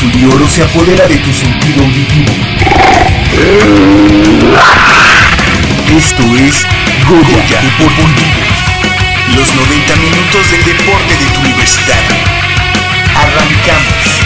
El azul y oro se apodera de tu sentido auditivo. Esto es Goya Deportivo. Los 90 minutos del deporte de tu universidad. Arrancamos.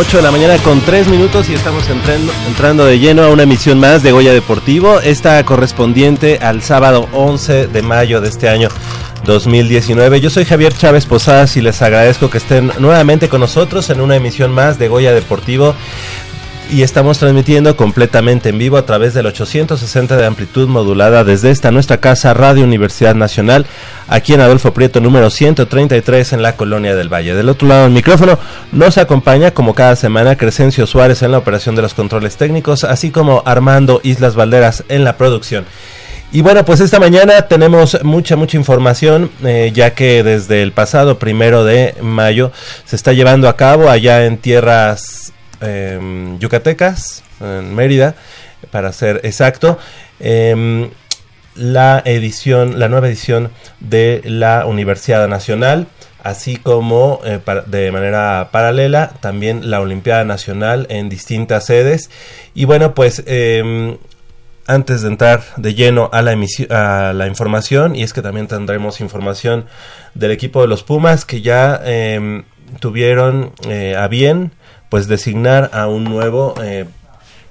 De la mañana con 3 minutos y estamos entrando, entrando de lleno a una emisión más de Goya Deportivo, esta correspondiente al sábado 11 de mayo de este año 2019. Yo soy Javier Chávez Posadas y les agradezco que estén nuevamente con nosotros en una emisión más de Goya Deportivo y estamos transmitiendo completamente en vivo a través del 860 de amplitud modulada desde esta nuestra casa Radio Universidad Nacional, aquí en Adolfo Prieto número 133 en la Colonia del Valle. Del otro lado del micrófono nos acompaña como cada semana Crescencio Suárez en la operación de los controles técnicos, así como Armando Islas Valderas en la producción. Y bueno, pues esta mañana tenemos mucha, mucha información, eh, ya que desde el pasado primero de mayo se está llevando a cabo allá en tierras Em, yucatecas, en Mérida, para ser exacto. Em, la edición, la nueva edición de la Universidad Nacional, así como eh, de manera paralela también la Olimpiada Nacional en distintas sedes. Y bueno, pues em, antes de entrar de lleno a la, a la información, y es que también tendremos información del equipo de los Pumas que ya tuvieron eh, a bien pues designar a un nuevo eh,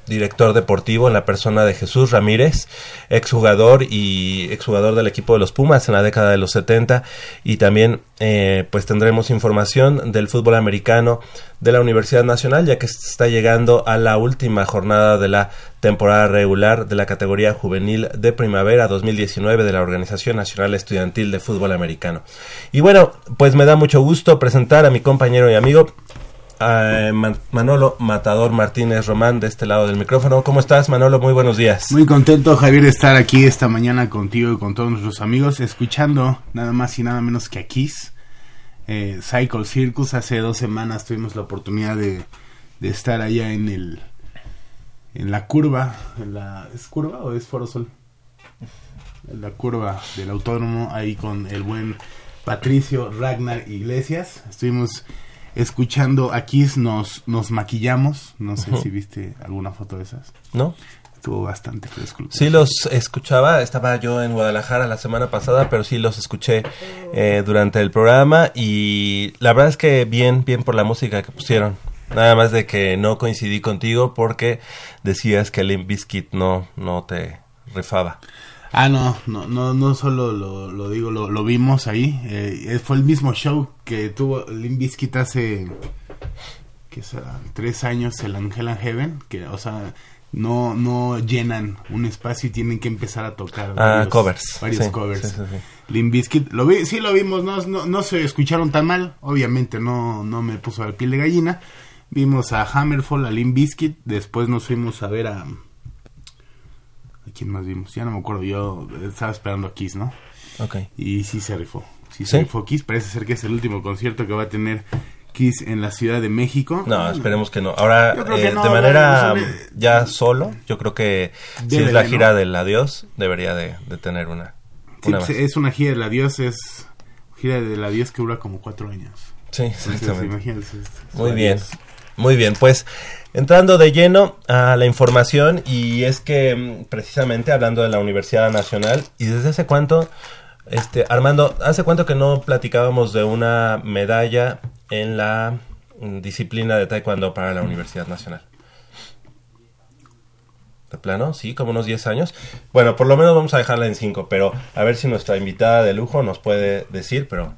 director deportivo en la persona de Jesús Ramírez, exjugador y exjugador del equipo de los Pumas en la década de los 70 y también eh, pues tendremos información del fútbol americano de la Universidad Nacional ya que está llegando a la última jornada de la temporada regular de la categoría juvenil de primavera 2019 de la Organización Nacional Estudiantil de Fútbol Americano. Y bueno, pues me da mucho gusto presentar a mi compañero y amigo Manolo Matador Martínez Román de este lado del micrófono. ¿Cómo estás, Manolo? Muy buenos días. Muy contento, Javier, de estar aquí esta mañana contigo y con todos nuestros amigos, escuchando nada más y nada menos que aquí. Eh, Cycle Circus. Hace dos semanas tuvimos la oportunidad de, estar allá en el en la curva. En la, ¿Es curva o es Foro Sol? la curva del autódromo ahí con el buen Patricio Ragnar Iglesias. Estuvimos escuchando aquí nos nos maquillamos, no sé si viste alguna foto de esas. ¿No? Estuvo bastante fresco. Sí los escuchaba, estaba yo en Guadalajara la semana pasada, pero sí los escuché eh, durante el programa y la verdad es que bien, bien por la música que pusieron. Nada más de que no coincidí contigo porque decías que Limp Bizkit no, no te rifaba. Ah, no, no, no, no solo lo, lo digo, lo, lo, vimos ahí. Eh, fue el mismo show que tuvo Limp Bizkit hace, ¿qué será? Tres años, el Angel and Heaven, que, o sea, no, no llenan un espacio y tienen que empezar a tocar ah, varios, covers. Varios covers. Sí, sí, Limp Bizkit, lo vi, sí lo vimos, no, no, no, se escucharon tan mal, obviamente no, no me puso al piel de gallina. Vimos a Hammerfall, a Limp Bizkit, después nos fuimos a ver a... ¿A quién más vimos? Ya no me acuerdo, yo estaba esperando a Kiss, ¿no? Ok. Y sí se rifó, sí se rifó Kiss, parece ser que es el último concierto que va a tener Kiss en la Ciudad de México. No, esperemos que no. Ahora, eh, no, de manera bueno, ya solo, yo creo que si es la gira ¿no? del adiós, debería de, de tener una. Sí, una pues, es una gira del adiós, es gira del adiós que dura como cuatro años. Sí, Entonces, exactamente. imagínense, Muy bien, muy bien. Pues entrando de lleno a la información, y es que mm, precisamente hablando de la Universidad Nacional, ¿y desde hace cuánto, este, Armando, hace cuánto que no platicábamos de una medalla en la mm, disciplina de taekwondo para la Universidad Nacional? ¿De plano? Sí, como unos 10 años. Bueno, por lo menos vamos a dejarla en 5, pero a ver si nuestra invitada de lujo nos puede decir, pero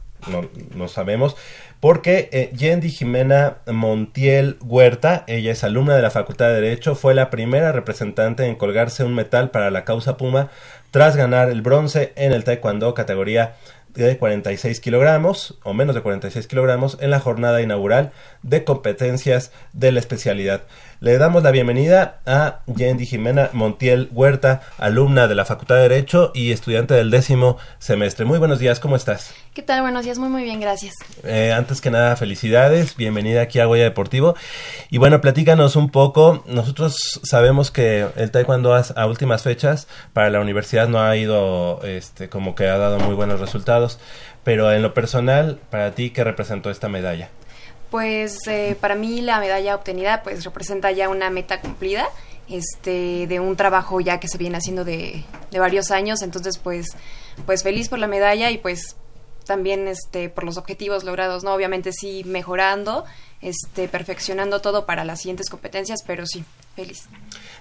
no, sabemos. Porque eh, Yendi Jimena Montiel Huerta, ella es alumna de la Facultad de Derecho, fue la primera representante en colgarse un metal para la causa Puma tras ganar el bronce en el Taekwondo categoría de 46 kilogramos o menos de 46 kilogramos en la jornada inaugural de competencias de la especialidad. Le damos la bienvenida a Yendi Jimena Montiel Huerta, alumna de la Facultad de Derecho y estudiante del décimo semestre. Muy buenos días, ¿cómo estás? ¿Qué tal? Buenos días, muy muy bien, gracias. Eh, antes que nada, felicidades, bienvenida aquí a Goya Deportivo. Y bueno, platícanos un poco, nosotros sabemos que el taekwondo a últimas fechas para la universidad no ha ido este, como que ha dado muy buenos resultados, pero en lo personal, para ti, ¿qué representó esta medalla? Pues eh, para mí la medalla obtenida pues representa ya una meta cumplida este de un trabajo ya que se viene haciendo de, de, varios años. Entonces pues pues feliz por la medalla y pues también este por los objetivos logrados no obviamente sí mejorando este perfeccionando todo para las siguientes competencias pero sí feliz.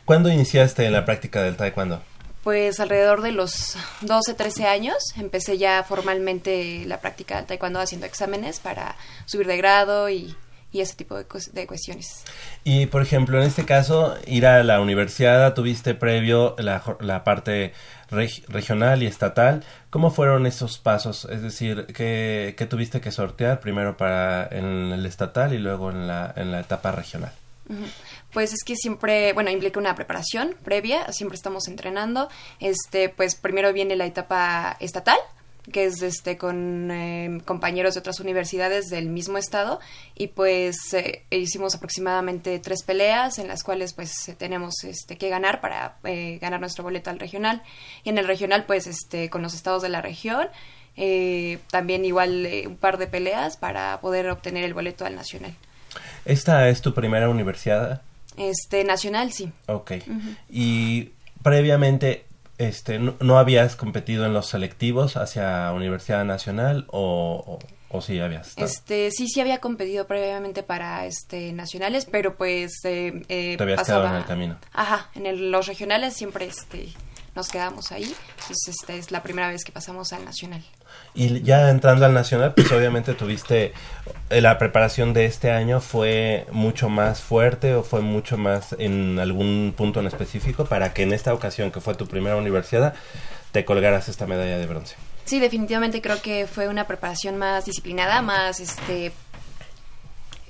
¿Cuándo iniciaste la práctica del taekwondo? Pues alrededor de los 12, 13 años empecé ya formalmente la práctica del taekwondo haciendo exámenes para subir de grado y, ese tipo de, cuestiones. Y por ejemplo, en este caso, ir a la universidad, tuviste previo la, la parte reg regional y estatal. ¿Cómo fueron esos pasos? Es decir, ¿qué, qué tuviste que sortear primero para en el estatal y luego en la, en la etapa regional? Pues es que siempre, bueno, implica una preparación previa, siempre estamos entrenando. Este, pues primero viene la etapa estatal, que es este con eh, compañeros de otras universidades del mismo estado y pues eh, hicimos aproximadamente tres peleas en las cuales pues tenemos este que ganar para eh, ganar nuestro boleto al regional y en el regional pues este con los estados de la región eh, también igual un par de peleas para poder obtener el boleto al nacional. ¿Esta es tu primera universidad? Este, nacional, sí. Ok. Uh -huh. Y previamente, este, no, no, habías competido en los selectivos hacia Universidad Nacional o, o, o sí habías? Estado? Este, sí, sí había competido previamente para este nacionales, pero pues eh, eh, Te habías pasaba, quedado en el camino. Ajá, en el, los regionales siempre este nos quedamos ahí. Entonces, esta es la primera vez que pasamos al nacional. Y ya entrando al nacional, pues obviamente tuviste eh, la preparación de este año fue mucho más fuerte o fue mucho más en algún punto en específico para que en esta ocasión que fue tu primera universidad te colgaras esta medalla de bronce. Sí, definitivamente creo que fue una preparación más disciplinada, más este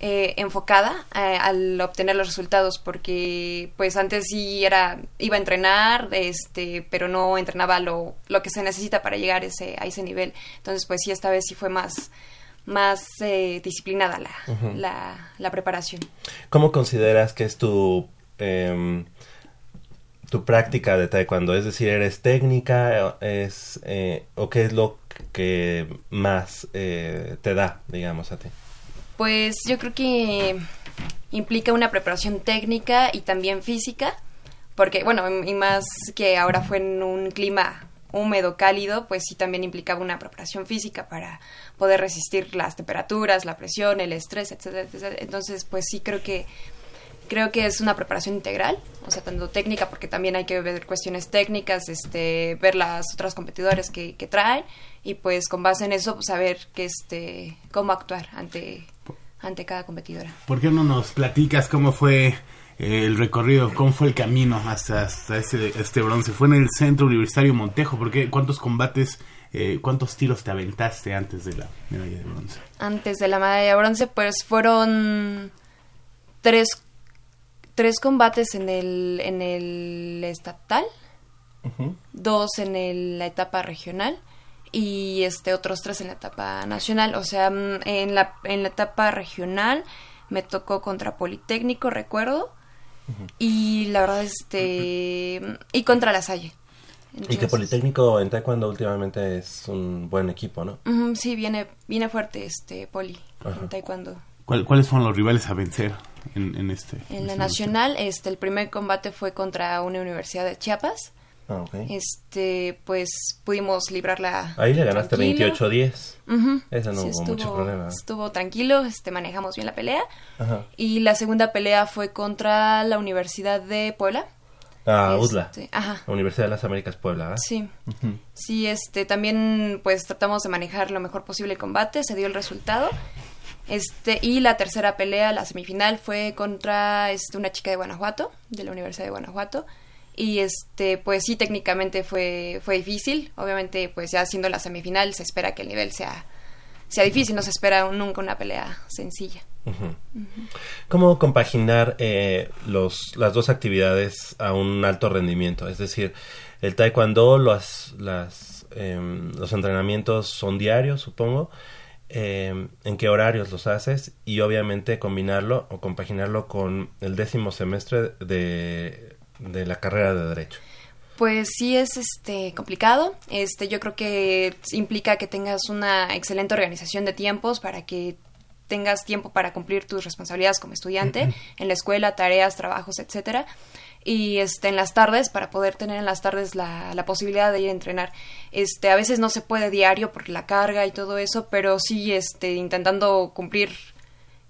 eh, enfocada eh, al obtener los resultados porque pues antes sí era iba a entrenar este pero no entrenaba lo, lo que se necesita para llegar ese, a ese nivel entonces pues sí esta vez sí fue más más eh, disciplinada la, uh -huh. la, la, preparación ¿Cómo consideras que es tu eh, tu práctica de taekwondo? Es decir, ¿eres técnica es, eh, o qué es lo que más eh, te da, digamos, a ti? Pues yo creo que implica una preparación técnica y también física, porque bueno, y más que ahora fue en un clima húmedo, cálido, pues sí también implicaba una preparación física para poder resistir las temperaturas, la presión, el estrés, etcétera, etcétera. Entonces, pues sí creo que creo que es una preparación integral, o sea, tanto técnica, porque también hay que ver cuestiones técnicas, este, ver las otras competidores que, que traen, y pues con base en eso, pues, saber este, cómo actuar ante, ante cada competidora. ¿Por qué no nos platicas cómo fue eh, el recorrido, cómo fue el camino hasta, hasta este, este bronce? ¿Fue en el Centro Universitario Montejo? porque ¿Cuántos combates, eh, cuántos tiros te aventaste antes de la medalla de bronce? Antes de la medalla de bronce, pues fueron tres tres combates en el, en el estatal, dos en el, la etapa regional y este otros tres en la etapa nacional. O sea, mm, en la, en la etapa regional me tocó contra Politécnico, recuerdo, y la verdad, este, y contra la Salle. y que Politécnico en Taekwondo últimamente es un buen equipo, ¿no? sí, viene, viene fuerte este Poli en Taekwondo. ¿Cuáles fueron los rivales a vencer en, este? En la nacional, este, el primer combate fue contra una universidad de Chiapas. Ah, Este, pues pudimos librarla. Ahí le ganaste 28-10. Eso no hubo mucho problema. Estuvo tranquilo, este, manejamos bien la pelea. Y la segunda pelea fue contra la Universidad de Puebla. Ah, UDLA. Este, ajá. Universidad de las Américas Puebla. ¿eh? Sí. Sí, este, también pues tratamos de manejar lo mejor posible el combate, se dio el resultado este, y la tercera pelea, la semifinal, fue contra este, una chica de Guanajuato, de la Universidad de Guanajuato. Y este, pues sí, técnicamente fue, fue difícil. Obviamente, pues ya siendo la semifinal, se espera que el nivel sea, sea difícil, no se espera nunca una pelea sencilla. ¿Cómo compaginar eh, los, las dos actividades a un alto rendimiento? Es decir, el taekwondo, los, las, em, los entrenamientos son diarios, supongo, eh, en qué horarios los haces y obviamente combinarlo o compaginarlo con el décimo semestre de, de la carrera de derecho. Pues sí es este complicado. Este yo creo que implica que tengas una excelente organización de tiempos para que tengas tiempo para cumplir tus responsabilidades como estudiante en la escuela, tareas, trabajos, etcétera y este en las tardes para poder tener en las tardes la, la, posibilidad de ir a entrenar este a veces no se puede diario por la carga y todo eso pero sí este intentando cumplir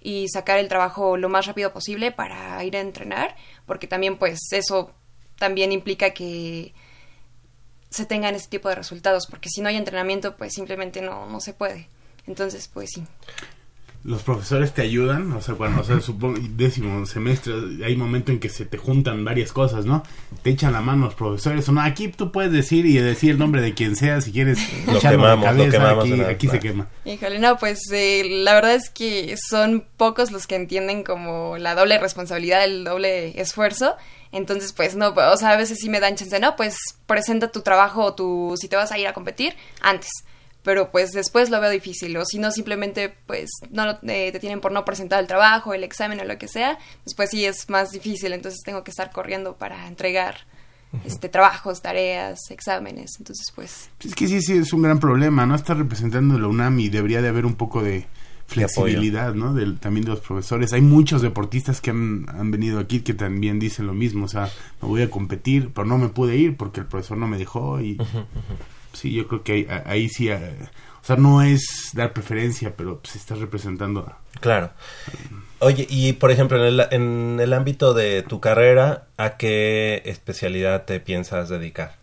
y sacar el trabajo lo más rápido posible para ir a entrenar porque también pues eso también implica que se tengan este tipo de resultados porque si no hay entrenamiento pues simplemente no no se puede. Entonces pues sí los profesores te ayudan, o sea, bueno, o sea, supongo, décimo semestre, hay momento en que se te juntan varias cosas, ¿no? Te echan la mano los profesores, o no, aquí tú puedes decir y decir el nombre de quien sea, si quieres lo quemamos, cabeza, lo quemamos aquí, aquí se quema. Híjole, no, pues eh, la verdad es que son pocos los que entienden como la doble responsabilidad, el doble esfuerzo, entonces, pues no, o sea, a veces sí me dan chance, no, pues presenta tu trabajo o tu, si te vas a ir a competir, antes pero pues después lo veo difícil o si no simplemente pues no eh, te tienen por no presentar el trabajo, el examen o lo que sea, después sí es más difícil, entonces tengo que estar corriendo para entregar este trabajos, tareas, exámenes, entonces pues. Es que sí sí es un gran problema, no está representando la UNAM y debería de haber un poco de flexibilidad, ¿no? Del, también de los profesores. Hay muchos deportistas que han, han venido aquí que también dicen lo mismo, o sea, me voy a competir, pero no me pude ir porque el profesor no me dejó y sí, yo creo que ahí, ahí sí, eh, o sea, no es dar preferencia, pero se está representando. Claro. Oye, y por ejemplo, en el, en el ámbito de tu carrera, ¿a qué especialidad te piensas dedicar?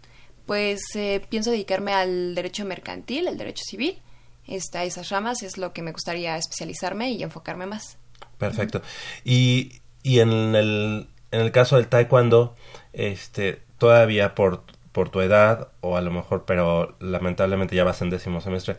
Pues eh, pienso dedicarme al derecho mercantil, el derecho civil. Esta, esas ramas es lo que me gustaría especializarme y enfocarme más. Perfecto. Y, y en, el, en el caso del taekwondo, este, todavía por por tu edad, o a lo mejor, pero lamentablemente ya vas en décimo semestre,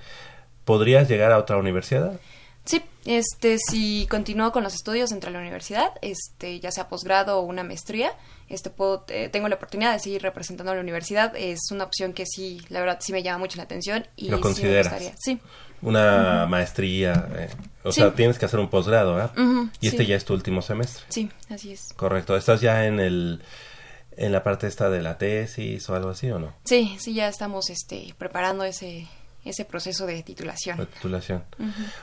¿podrías llegar a otra universidad? Sí, este, si continúo con los estudios entre la universidad, este, ya sea posgrado o una maestría, este, puedo, eh, tengo la oportunidad de seguir representando a la universidad. Es una opción que sí, la verdad, sí me llama mucho la atención y ¿Lo consideras? Sí. Una maestría, eh, o sea, tienes que hacer un posgrado, ¿verdad? y este ya es tu último semestre. Sí, así es. Correcto. Estás ya en el en la parte esta de la tesis o algo así o no? Sí, sí, ya estamos este, preparando ese, ese proceso de titulación. Titulación.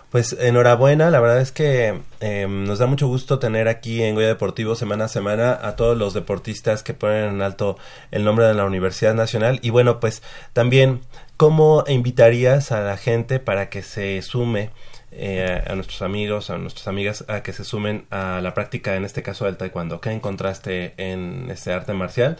Pues enhorabuena, la verdad es que eh, nos da mucho gusto tener aquí en Goya Deportivo semana a semana a todos los deportistas que ponen en alto el nombre de la Universidad Nacional y bueno, pues también, ¿cómo invitarías a la gente para que se sume? Eh, a nuestros amigos, a nuestras amigas, a que se sumen a la práctica, en este caso del taekwondo. ¿Qué encontraste en este arte marcial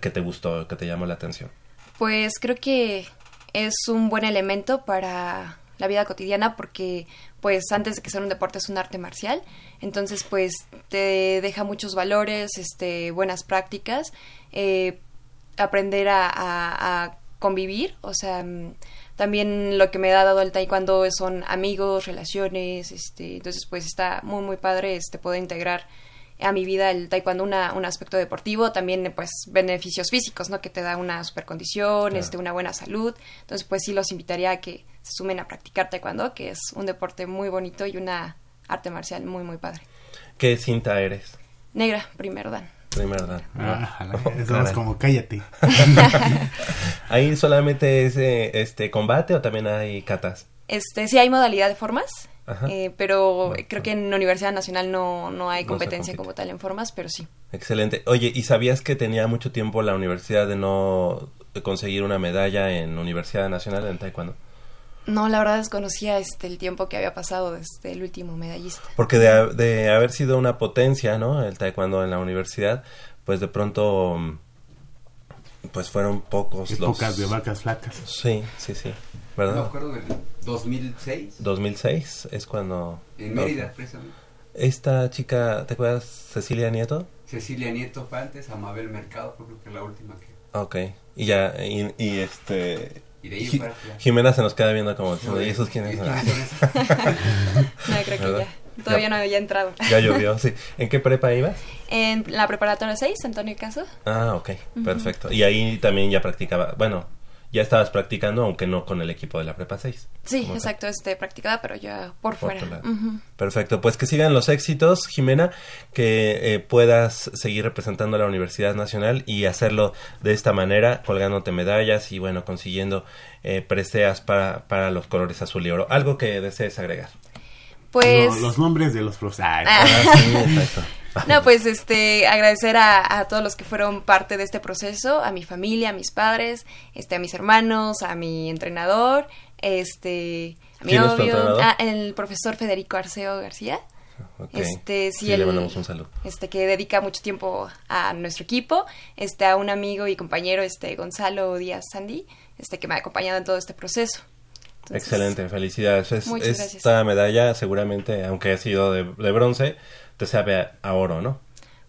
que te gustó, que te llamó la atención? Pues creo que es un buen elemento para la vida cotidiana porque pues antes de que sea un deporte es un arte marcial entonces pues te deja muchos valores este buenas prácticas eh, aprender a, a, convivir o sea también lo que me ha dado el taekwondo son amigos, relaciones, este, entonces pues está muy muy padre este poder integrar a mi vida el taekwondo una, un aspecto deportivo, también pues beneficios físicos, ¿no? Que te da una supercondición, este, una buena salud. Entonces pues sí los invitaría a que se sumen a practicar taekwondo, que es un deporte muy bonito y una arte marcial muy muy padre. ¿Qué cinta eres? Negra, primer dan. Primer dan. Ah, es como cállate. ¿Ahí solamente es eh, este combate o también hay catas? Este, sí hay modalidad de formas, eh, pero creo que en la Universidad Nacional no, no hay competencia como tal en formas, pero sí. Excelente. Oye, ¿y sabías que tenía mucho tiempo la universidad de no conseguir una medalla en Universidad Nacional en Taekwondo? No, la verdad desconocía este, el tiempo que había pasado desde el último medallista. Porque de, de haber sido una potencia, ¿no? El taekwondo en la universidad, pues de pronto, pues fueron pocos Épocas de vacas flacas. Sí, sí, sí. ¿Verdad? Me acuerdo del 2006. 2006 es cuando... En Mérida, precisamente. Esta chica, ¿te acuerdas? Cecilia Nieto. Cecilia Nieto fue antes, Amabel Mercado fue creo que la última que... Ok, y ya, y, y este Jimena se nos queda viendo como ¿y esos quiénes son? no, creo que ya. Todavía no había entrado. Ya llovió, sí. ¿En qué prepa ibas? En la preparatoria 6, Antonio Caso. Ah, ok, perfecto. Y ahí también ya practicaba, bueno, ya estabas practicando, aunque no con el equipo de la Prepa 6. Sí, exacto, este, practicaba, pero ya por, fuera. Perfecto, pues que sigan los éxitos, Jimena, que eh, puedas seguir representando a la Universidad Nacional y hacerlo de esta manera, colgándote medallas y bueno, consiguiendo eh, preseas para, para los colores azul y oro. ¿Algo que desees agregar? Pues... los nombres de los profesores. Ah. No, pues este, agradecer a, todos los que fueron parte de este proceso, a mi familia, a mis padres, este, a mis hermanos, a mi entrenador, este, a mi novio, a, el profesor Federico Arceo García. Este, sí, le mandamos un saludo. Este, que dedica mucho tiempo a nuestro equipo, este, a un amigo y compañero, este, Gonzalo Díaz Sandy, este, que me ha acompañado en todo este proceso. Excelente, felicidades. esta medalla seguramente, aunque ha sido de, bronce, te sabe a, oro, ¿no?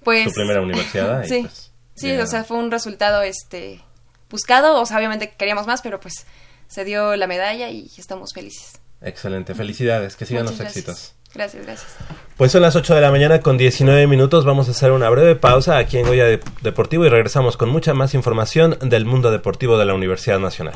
Pues... Tu primera universidad. sí, pues, sí o sea, fue un resultado este buscado, o sea, obviamente queríamos más, pero pues se dio la medalla y estamos felices. Excelente, felicidades, que sigan los éxitos. Gracias, gracias. Pues son las 8 de la mañana con 19 minutos. Vamos a hacer una breve pausa aquí en Goya Deportivo y regresamos con mucha más información del mundo deportivo de la Universidad Nacional.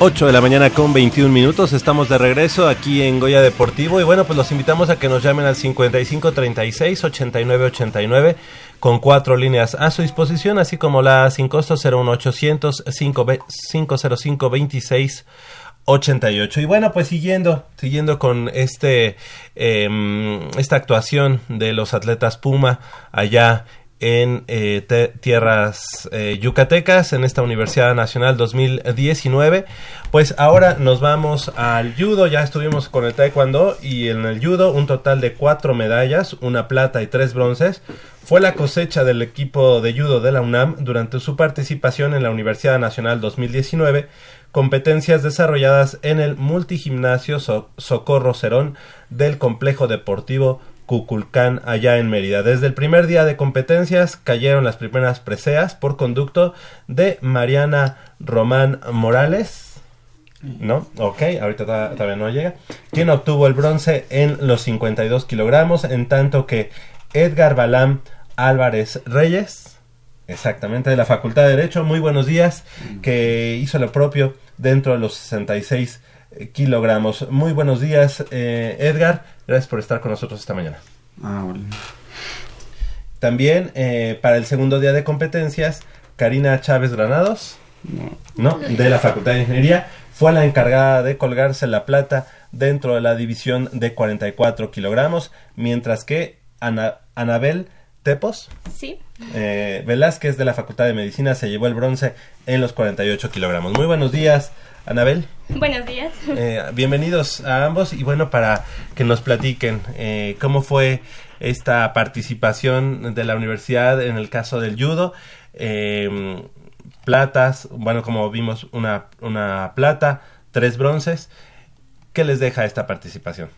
8 de la mañana con 21 minutos. Estamos de regreso aquí en Goya Deportivo. Y bueno, pues los invitamos a que nos llamen al 55 36 89 89 con cuatro líneas a su disposición, así como la sin costo 01800 505 26 88. Y bueno, pues siguiendo, siguiendo con este eh, esta actuación de los atletas Puma allá en eh, tierras eh, yucatecas en esta Universidad Nacional 2019. Pues ahora nos vamos al judo, ya estuvimos con el taekwondo y en el judo un total de cuatro medallas, una plata y tres bronces. Fue la cosecha del equipo de judo de la UNAM durante su participación en la Universidad Nacional 2019, competencias desarrolladas en el multigimnasio Socorro Cerón del complejo deportivo Cuculcán allá en Mérida. Desde el primer día de competencias cayeron las primeras preseas por conducto de Mariana Román Morales. ¿No? Ok, ahorita todavía no llega. Quien obtuvo el bronce en los 52 kilogramos, en tanto que Edgar Balam Álvarez Reyes, exactamente de la Facultad de Derecho, muy buenos días, que hizo lo propio dentro de los 66 eh, kilogramos. Muy buenos días, eh, Edgar. Gracias por estar con nosotros esta mañana. Ah, bueno. También eh, para el segundo día de competencias, Karina Chávez Granados, no. de la Facultad de Ingeniería, fue la encargada de colgarse la plata dentro de la división de 44 kilogramos, mientras que Anabel Tepos sí. Eh, Velázquez de la Facultad de Medicina se llevó el bronce en los 48 kilogramos. Muy buenos días, Anabel. Buenos días. Eh, bienvenidos a ambos y bueno, para que nos platiquen eh, cómo fue esta participación de la universidad en el caso del judo. Eh, platas, bueno, como vimos, una, una plata, tres bronces. ¿Qué les deja esta participación?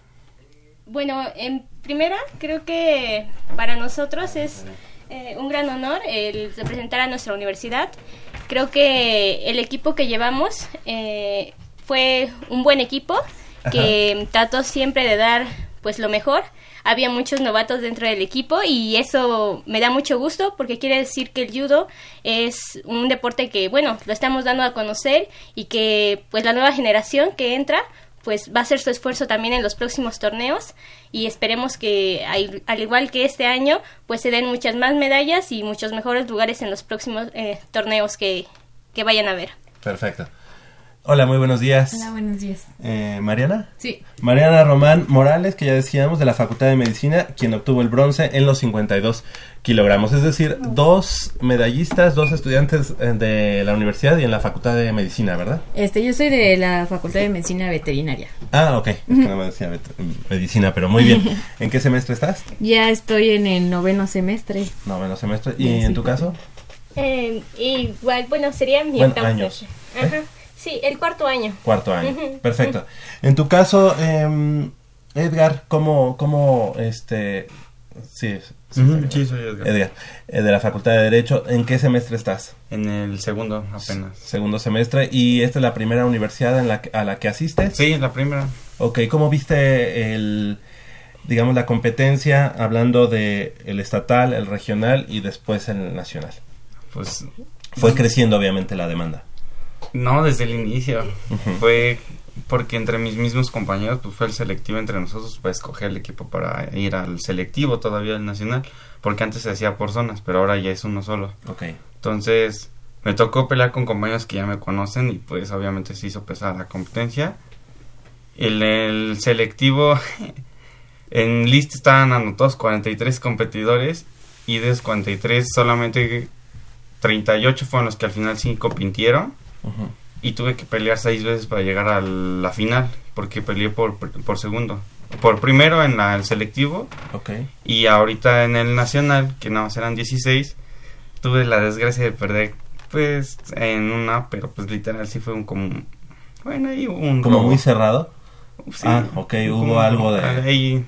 Bueno, en primera, creo que para nosotros es un gran honor el representar a nuestra universidad Creo que el equipo que llevamos eh, fue un buen equipo que trató siempre de dar pues lo mejor. Había muchos novatos dentro del equipo y eso me da mucho gusto porque quiere decir que el judo es un deporte que bueno, lo estamos dando a conocer y que pues la nueva generación que entra pues va a hacer su esfuerzo también en los próximos torneos y esperemos que al igual que este año pues se den muchas más medallas y muchos mejores lugares en los próximos eh, torneos que, que vayan a ver. Perfecto. Hola, muy buenos días. Hola, buenos días. Eh, ¿Mariana? Sí. Mariana Román Morales, que ya decíamos, de la Facultad de Medicina, quien obtuvo el bronce en los 52 kilogramos. Es decir, dos medallistas, dos estudiantes eh, de la universidad y en la Facultad de Medicina, ¿verdad? Este, yo soy de la Facultad de Medicina Veterinaria. Ah, ok. Es que no me decía medicina, pero muy bien. ¿En qué semestre estás? Ya estoy en el noveno semestre. Noveno semestre. ¿Y en tu caso? Eh, igual, bueno, sería mi bueno, años. Ajá. Sí, el cuarto año. Cuarto año. Perfecto. En tu caso, eh, Edgar, ¿cómo, cómo, este, sí, sí, soy Edgar. Edgar, eh, de la Facultad de Derecho, ¿en qué semestre estás? En el segundo, apenas. Segundo semestre, ¿y esta es la primera universidad en la, a la que asistes? Sí, la primera. Ok, ¿cómo viste el, digamos, la competencia hablando de el estatal, el regional y después el nacional? Pues... Fue creciendo obviamente la demanda. No, desde el inicio. Fue porque entre mis mismos compañeros pues fue el selectivo entre nosotros para escoger el equipo para ir al selectivo todavía el nacional, porque antes se hacía por zonas, pero ahora ya es uno solo. Okay. Entonces, me tocó pelear con compañeros que ya me conocen y pues obviamente se hizo pesar la competencia. En el selectivo en lista estaban anotados 43 competidores y de esos 43 solamente 38 fueron los que al final sí compitieron y tuve que pelear seis veces para llegar a la final, porque peleé por, por segundo. Por primero en el selectivo y ahorita en el nacional, que nada más eran 16, tuve la desgracia de perder pues en una, pero pues literal sí fue un como... Bueno, ahí un... ¿Como muy cerrado? ah, ok, hubo algo de... Ahí,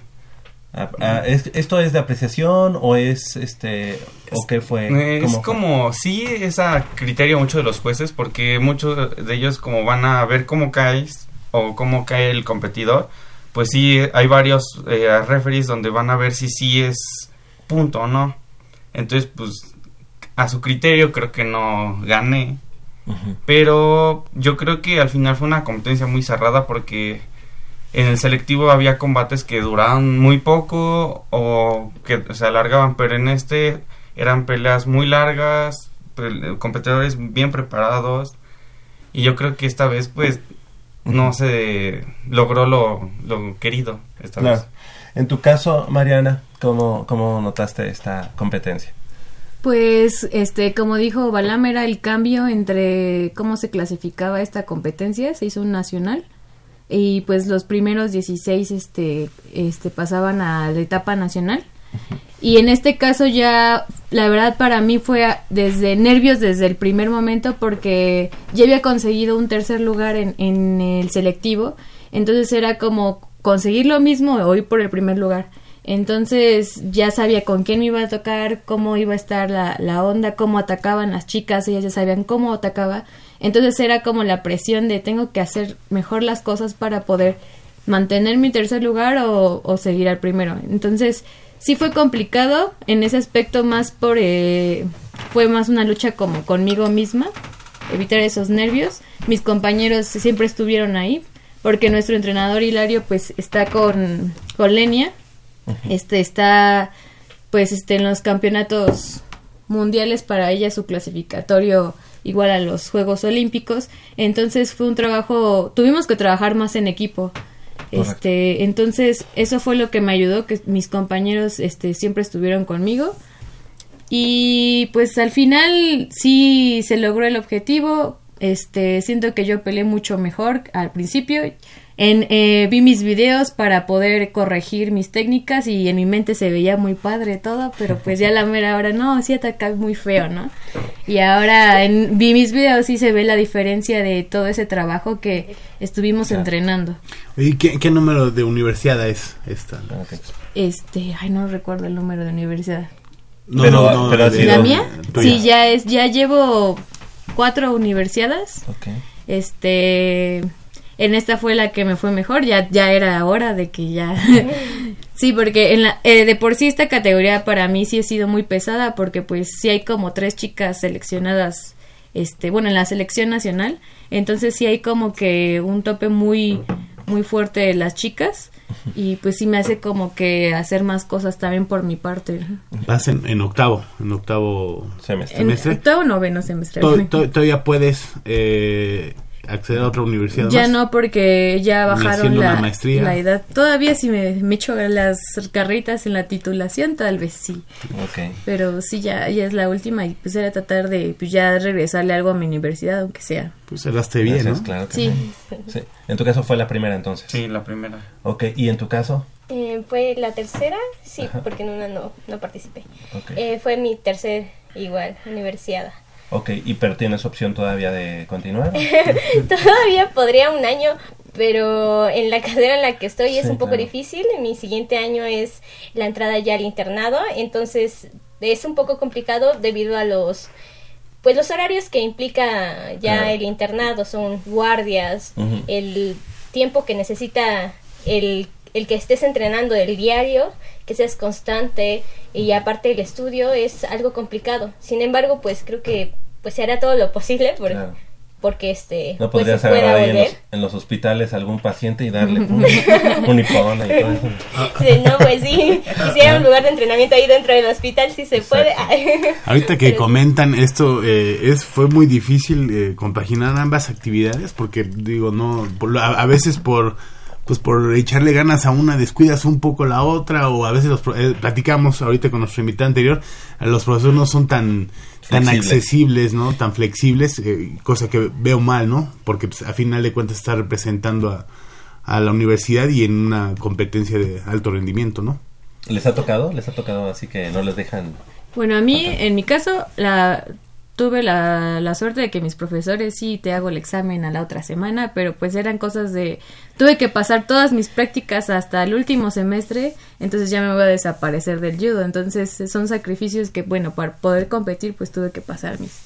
Ah, ah, ¿Esto es de apreciación o es este o qué fue? Es como sí es a criterio mucho de los jueces porque muchos de ellos como van a ver cómo caes o cómo cae el competidor, pues sí hay varios eh, referees donde van a ver si sí es punto o no. Entonces pues a su criterio creo que no gané Pero yo creo que al final fue una competencia muy cerrada porque en el selectivo había combates que duraban muy poco o que se alargaban, pero en este eran peleas muy largas, competidores bien preparados y yo creo que esta vez pues no se logró lo, lo querido esta vez. En tu caso, Mariana, ¿cómo, ¿cómo notaste esta competencia? Pues, este, como dijo Balam, era el cambio entre cómo se clasificaba esta competencia, se hizo un nacional y pues los primeros 16 este, este, pasaban a la etapa nacional. Y en este caso ya, la verdad para mí fue desde nervios desde el primer momento porque ya había conseguido un tercer lugar en, en el selectivo, entonces era como conseguir lo mismo o ir por el primer lugar. Entonces ya sabía con quién me iba a tocar, cómo iba a estar la, la onda, cómo atacaban las chicas, ellas ya sabían cómo atacaba. Entonces era como la presión de tengo que hacer mejor las cosas para poder mantener mi tercer lugar o, o seguir al primero. Entonces sí fue complicado en ese aspecto más por... Eh, fue más una lucha como conmigo misma, evitar esos nervios. Mis compañeros siempre estuvieron ahí, porque nuestro entrenador Hilario pues está con, con Lenia, este está pues este en los campeonatos mundiales para ella su clasificatorio igual a los Juegos Olímpicos, entonces fue un trabajo, tuvimos que trabajar más en equipo. Este, entonces eso fue lo que me ayudó que mis compañeros este siempre estuvieron conmigo. Y pues al final sí se logró el objetivo, este, siento que yo peleé mucho mejor al principio. En, eh, vi mis videos para poder corregir mis técnicas y en mi mente se veía muy padre todo, pero pues ya la mera hora no, sí atacaba muy feo, ¿no? Y ahora en, vi mis videos y se ve la diferencia de todo ese trabajo que estuvimos entrenando. ¿Y qué, número de universidad es esta? Este, ay, no recuerdo el número de universidad. No, no, pero ¿La mía? Sí, ya es, ya llevo cuatro universidades. Este, en esta fue la que me fue mejor, ya, ya era hora de que ya... sí, porque en la, eh, de por sí esta categoría para mí sí ha sido muy pesada porque pues sí hay como tres chicas seleccionadas, este, bueno, en la selección nacional, entonces sí hay como que un tope muy, muy fuerte de las chicas y pues sí me hace como que hacer más cosas también por mi parte. Vas en, octavo, en octavo semestre. En octavo noveno semestre. todavía puedes eh, acceder a otra universidad. Ya no, porque ya bajaron la, la, edad. Todavía si me, me echo las carritas en la titulación, tal vez sí. Pero sí, ya, ya es la última y pues era tratar de pues, ya regresarle algo a mi universidad, aunque sea. Pues cerraste bien, ¿no? Claro sí. sí. En tu caso fue la primera entonces. Sí, la primera. Ok, ¿y en tu caso? Eh, fue la tercera, sí, porque en una no, no participé. Eh, fue mi tercer igual, universidad. Ok, ¿y pero tienes opción todavía de continuar? todavía podría un año, pero en la carrera en la que estoy es un poco difícil. Mi siguiente año es la entrada ya al internado, entonces es un poco complicado debido a los pues los horarios que implica ya el internado son guardias, el tiempo que necesita el, el que estés entrenando el diario, que seas constante y aparte el estudio es algo complicado. Sin embargo, pues creo que pues se hará todo lo posible por, porque este no pues, podrías agarrar ahí en los, en los, hospitales algún paciente y darle un, un y todo eso. Sí, no pues sí. Quisiera un lugar de entrenamiento ahí dentro del hospital si se puede. Ahorita que comentan esto eh, es fue muy difícil eh, compaginar ambas actividades porque digo no a, veces por pues por echarle ganas a una descuidas un poco la otra o a veces los eh, platicamos ahorita con nuestro invitado anterior los profesores no son tan tan accesibles, ¿no? Tan flexibles, eh, cosa que veo mal, ¿no? Porque pues, a final de cuentas está representando a, a la universidad y en una competencia de alto rendimiento, ¿no? ¿Les ha tocado? ¿Les ha tocado así que no les dejan? Bueno, a mí, en mi caso, la tuve la, la, suerte de que mis profesores sí te hago el examen a la otra semana, pero pues eran cosas de... Tuve que pasar todas mis prácticas hasta el último semestre, entonces ya me voy a desaparecer del judo. Entonces son sacrificios que, bueno, para poder competir pues tuve que pasar mis,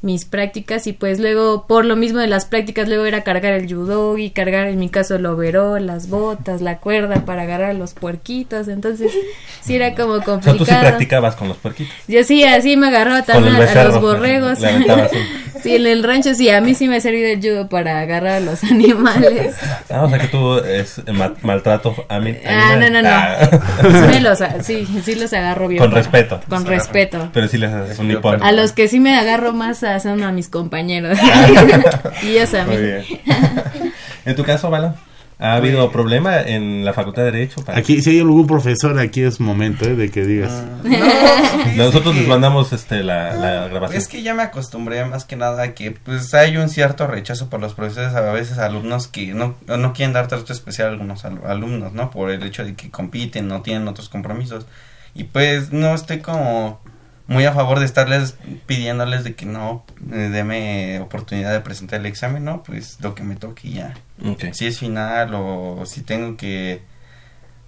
mis prácticas y pues luego por lo mismo de las prácticas luego era cargar el judo y cargar en mi caso el overol, las botas, la cuerda para agarrar los puerquitos, entonces sí era como complicado. O sea, tú sí practicabas con los puerquitos. Yo sí, así me agarraba también a, los borregos. Sí, en el rancho sí, a mí sí me ha servido el judo para agarrar a los animales. Ah, o sea que tú es ma- maltrato a mí. Ah, no, no, no. Ah. Sí, me los, sí, sí los agarro bien. Con para- respeto. Con respeto. Pero sí les haces un nipón. A los que sí me agarro más son a mis compañeros. y ellos a mí. Muy bien. en tu caso, Bala, ¿ha habido problema en la Facultad de Derecho? para- Aquí, si hay algún profesor, aquí es momento ¿eh? de que digas. Nosotros Sí. les mandamos este, la, la grabación. Es que ya me acostumbré más que nada a que pues hay un cierto rechazo por los profesores, a veces alumnos que no, no quieren dar trato especial a algunos al- alumnos, ¿no? Por el hecho de que compiten, no tienen otros compromisos. Y pues no estoy como muy a favor de estarles pidiéndoles de que no, eh, deme oportunidad de presentar el examen, ¿no? Pues lo que me toque y ya. Si es final o si tengo que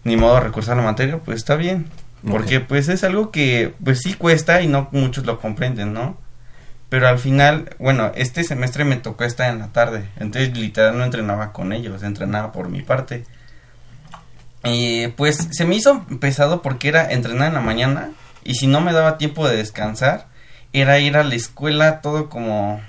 ni modo recursar la materia, pues está bien. Porque pues es algo que pues sí cuesta y no muchos lo comprenden, ¿no? Pero al final, bueno, este semestre me tocó estar en la tarde, entonces literal no entrenaba con ellos, entrenaba por mi parte. Y pues se me hizo pesado porque era entrenar en la mañana y si no me daba tiempo de descansar, era ir a la escuela todo como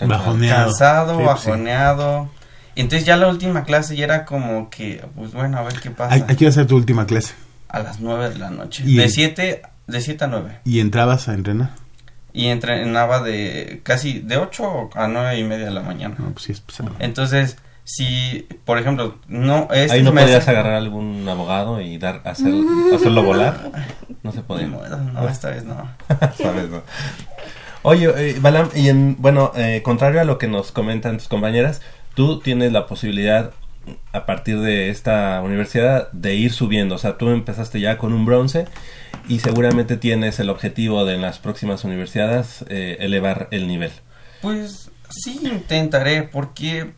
Bajoneado. cansado, Sí, pues, sí. bajoneado. Entonces ya la última clase ya era como que, pues bueno, a ver qué pasa. ¿A- ¿Aquí va a ser tu última clase? A las 9 de la noche. Y De el- 7 de siete a 9. ¿Y entrabas a entrenar? Y entrenaba de casi de 8 a 9 y media de la mañana. No, pues sí es pesado. Entonces, si, por ejemplo, no... Este Ahí no semestre- podías agarrar algún abogado y dar hacer, hacerlo volar. No se podía. No, no, esta vez no. Sabes, ¿no? Oye, eh, Balam, y en, bueno, eh, contrario a lo que nos comentan tus compañeras, tú tienes la posibilidad a partir de esta universidad de ir subiendo. O sea, tú empezaste ya con un bronce y seguramente tienes el objetivo de en las próximas universidades eh, elevar el nivel. Pues sí intentaré porque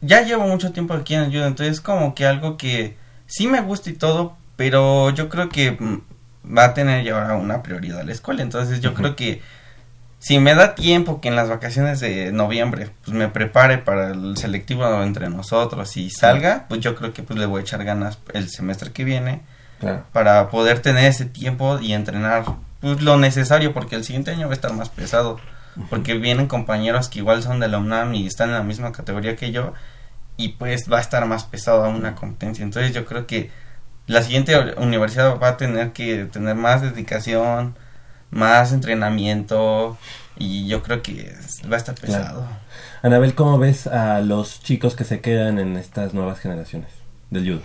ya llevo mucho tiempo aquí en judo, entonces como que algo que sí me gusta y todo, pero yo creo que mm, va a tener ya ahora una prioridad la escuela, entonces yo creo que si me da tiempo que en las vacaciones de noviembre pues me prepare para el selectivo entre nosotros y salga, pues yo creo que pues le voy a echar ganas el semestre que viene Claro. para poder tener ese tiempo y entrenar pues lo necesario porque el siguiente año va a estar más pesado porque vienen compañeros que igual son de la UNAM y están en la misma categoría que yo y pues va a estar más pesado aún la competencia entonces yo creo que la siguiente universidad va a tener que tener más dedicación más entrenamiento y yo creo que va a estar Claro. pesado Anabel, ¿cómo ves a los chicos que se quedan en estas nuevas generaciones del judo?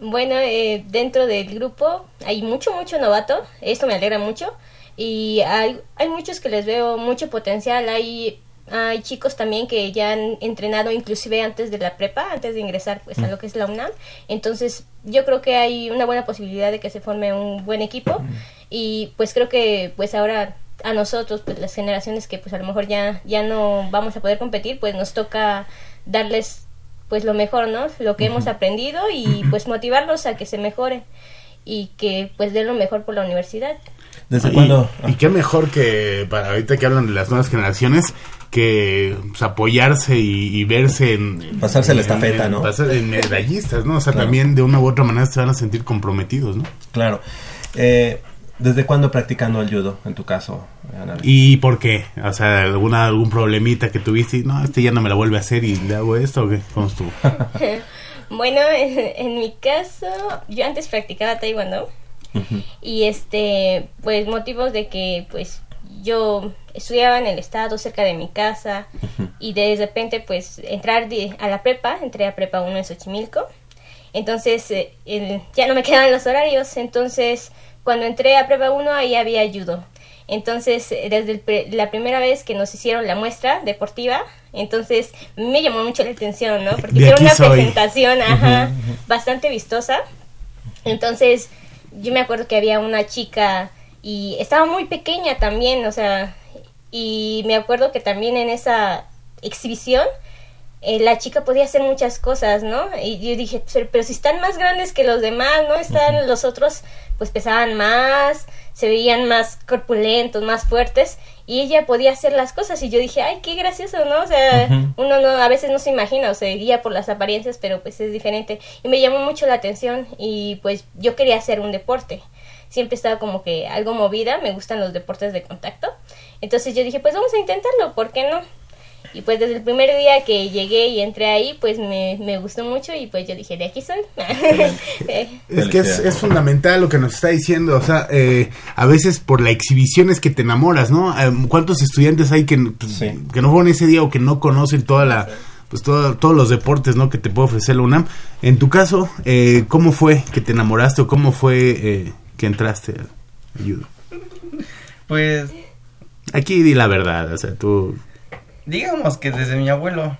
Bueno, eh, dentro del grupo hay mucho, mucho novato. Esto me alegra mucho. Y hay, hay muchos que les veo mucho potencial. Hay, hay chicos también que ya han entrenado inclusive antes de la prepa, antes de ingresar pues a lo que es la UNAM. Entonces yo creo que hay una buena posibilidad de que se forme un buen equipo. Y pues creo que pues ahora a nosotros, pues las generaciones que pues a lo mejor ya, ya no vamos a poder competir, pues nos toca darles pues lo mejor, ¿no? Lo que hemos aprendido y pues motivarlos a que se mejoren y que pues den lo mejor por la universidad. ¿Desde Y- cuándo? Y, qué mejor que para ahorita que hablan de las nuevas generaciones que pues, apoyarse y, y verse en, en- Pasarse la en- estafeta, en- ¿no? pasar- en medallistas, ¿no? O sea, Claro. también de una u otra manera se van a sentir comprometidos, ¿no? Claro. Eh, ¿Desde cuándo practicando el judo, en tu caso, Anabel? ¿Y por qué? O sea, alguna algún problemita que tuviste y no, este ya no me la vuelve a hacer y le hago esto o qué? ¿Cómo estuvo? bueno, en, en mi caso, yo antes practicaba taekwondo Y este pues motivos de que pues yo estudiaba en el estado cerca de mi casa y de repente pues entrar de- a la prepa, entré a prepa 1 en Xochimilco. Entonces eh, el- ya no me quedaban los horarios, entonces cuando entré a prepa 1 ahí había judo. Entonces, eh, desde pre- la primera vez que nos hicieron la muestra deportiva, entonces me llamó mucho la atención, ¿no? Porque hicieron una soy. presentación, ajá, bastante vistosa. Entonces, yo me acuerdo que había una chica y estaba muy pequeña también, o sea, y me acuerdo que también en esa exhibición eh, la chica podía hacer muchas cosas, ¿no? Y yo dije, pero, pero si están más grandes que los demás, ¿no? Están los otros, pues pesaban más, se veían más corpulentos, más fuertes, y ella podía hacer las cosas, y yo dije, ay, qué gracioso, ¿no? O sea, uno no, a veces no se imagina o se guía por las apariencias, pero pues es diferente. Y me llamó mucho la atención, y pues yo quería hacer un deporte. Siempre he estado como que algo movida, me gustan los deportes de contacto. Entonces yo dije, pues vamos a intentarlo, ¿por qué no? Y pues desde el primer día que llegué y entré ahí, pues me, me gustó mucho y pues yo dije, de aquí soy. Es que es, es fundamental lo que nos está diciendo, o sea, eh, a veces por la exhibición es que te enamoras, ¿no? Eh, ¿Cuántos estudiantes hay que, que no fueron ese día o que no conocen toda la, pues todo- todos los deportes, ¿no? Que te puede ofrecer la UNAM. En tu caso, eh, ¿cómo fue que te enamoraste o cómo fue eh, que entraste al judo? Pues Aquí di la verdad, o sea, tú... digamos que desde mi abuelo.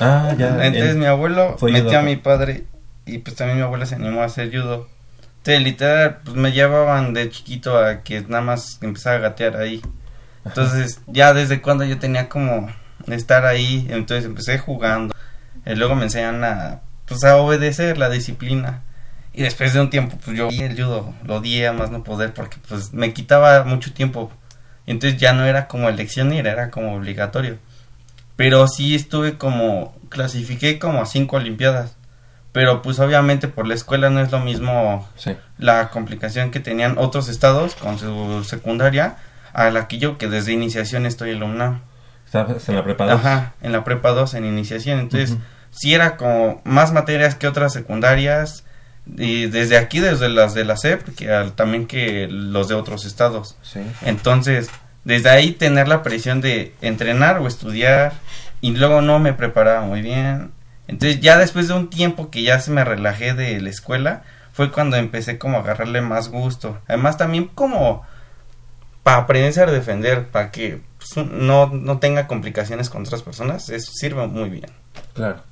Ah, ya. Entonces mi abuelo metió a mi padre y pues también mi abuela se animó a hacer judo. Entonces literal pues me llevaban de chiquito a que nada más empezaba a gatear ahí. Entonces ya desde cuando yo tenía como estar ahí, entonces empecé jugando. Y luego me enseñan a pues a obedecer la disciplina. Y después de un tiempo pues yo el judo lo di a más no poder porque pues me quitaba mucho tiempo. Entonces ya no era como elección era como obligatorio. Pero sí estuve como, clasifiqué como a cinco olimpiadas. Pero pues obviamente por la escuela no es lo mismo Sí. la complicación que tenían otros estados con su secundaria a la que yo que desde iniciación estoy en la UNAM. ¿Estabas en la prepa dos? Ajá, en la prepa 2 en iniciación. Entonces, sí era como más materias que otras secundarias. Y desde aquí, desde las de la SEP, que al- también que los de otros estados. Sí. Entonces, desde ahí tener la presión de entrenar o estudiar y luego no me preparaba muy bien. Entonces, ya después de un tiempo que ya se me relajé de la escuela, fue cuando empecé como a agarrarle más gusto. Además, también como para aprenderse a defender, para que pues, no, no tenga complicaciones con otras personas, eso sirve muy bien. Claro.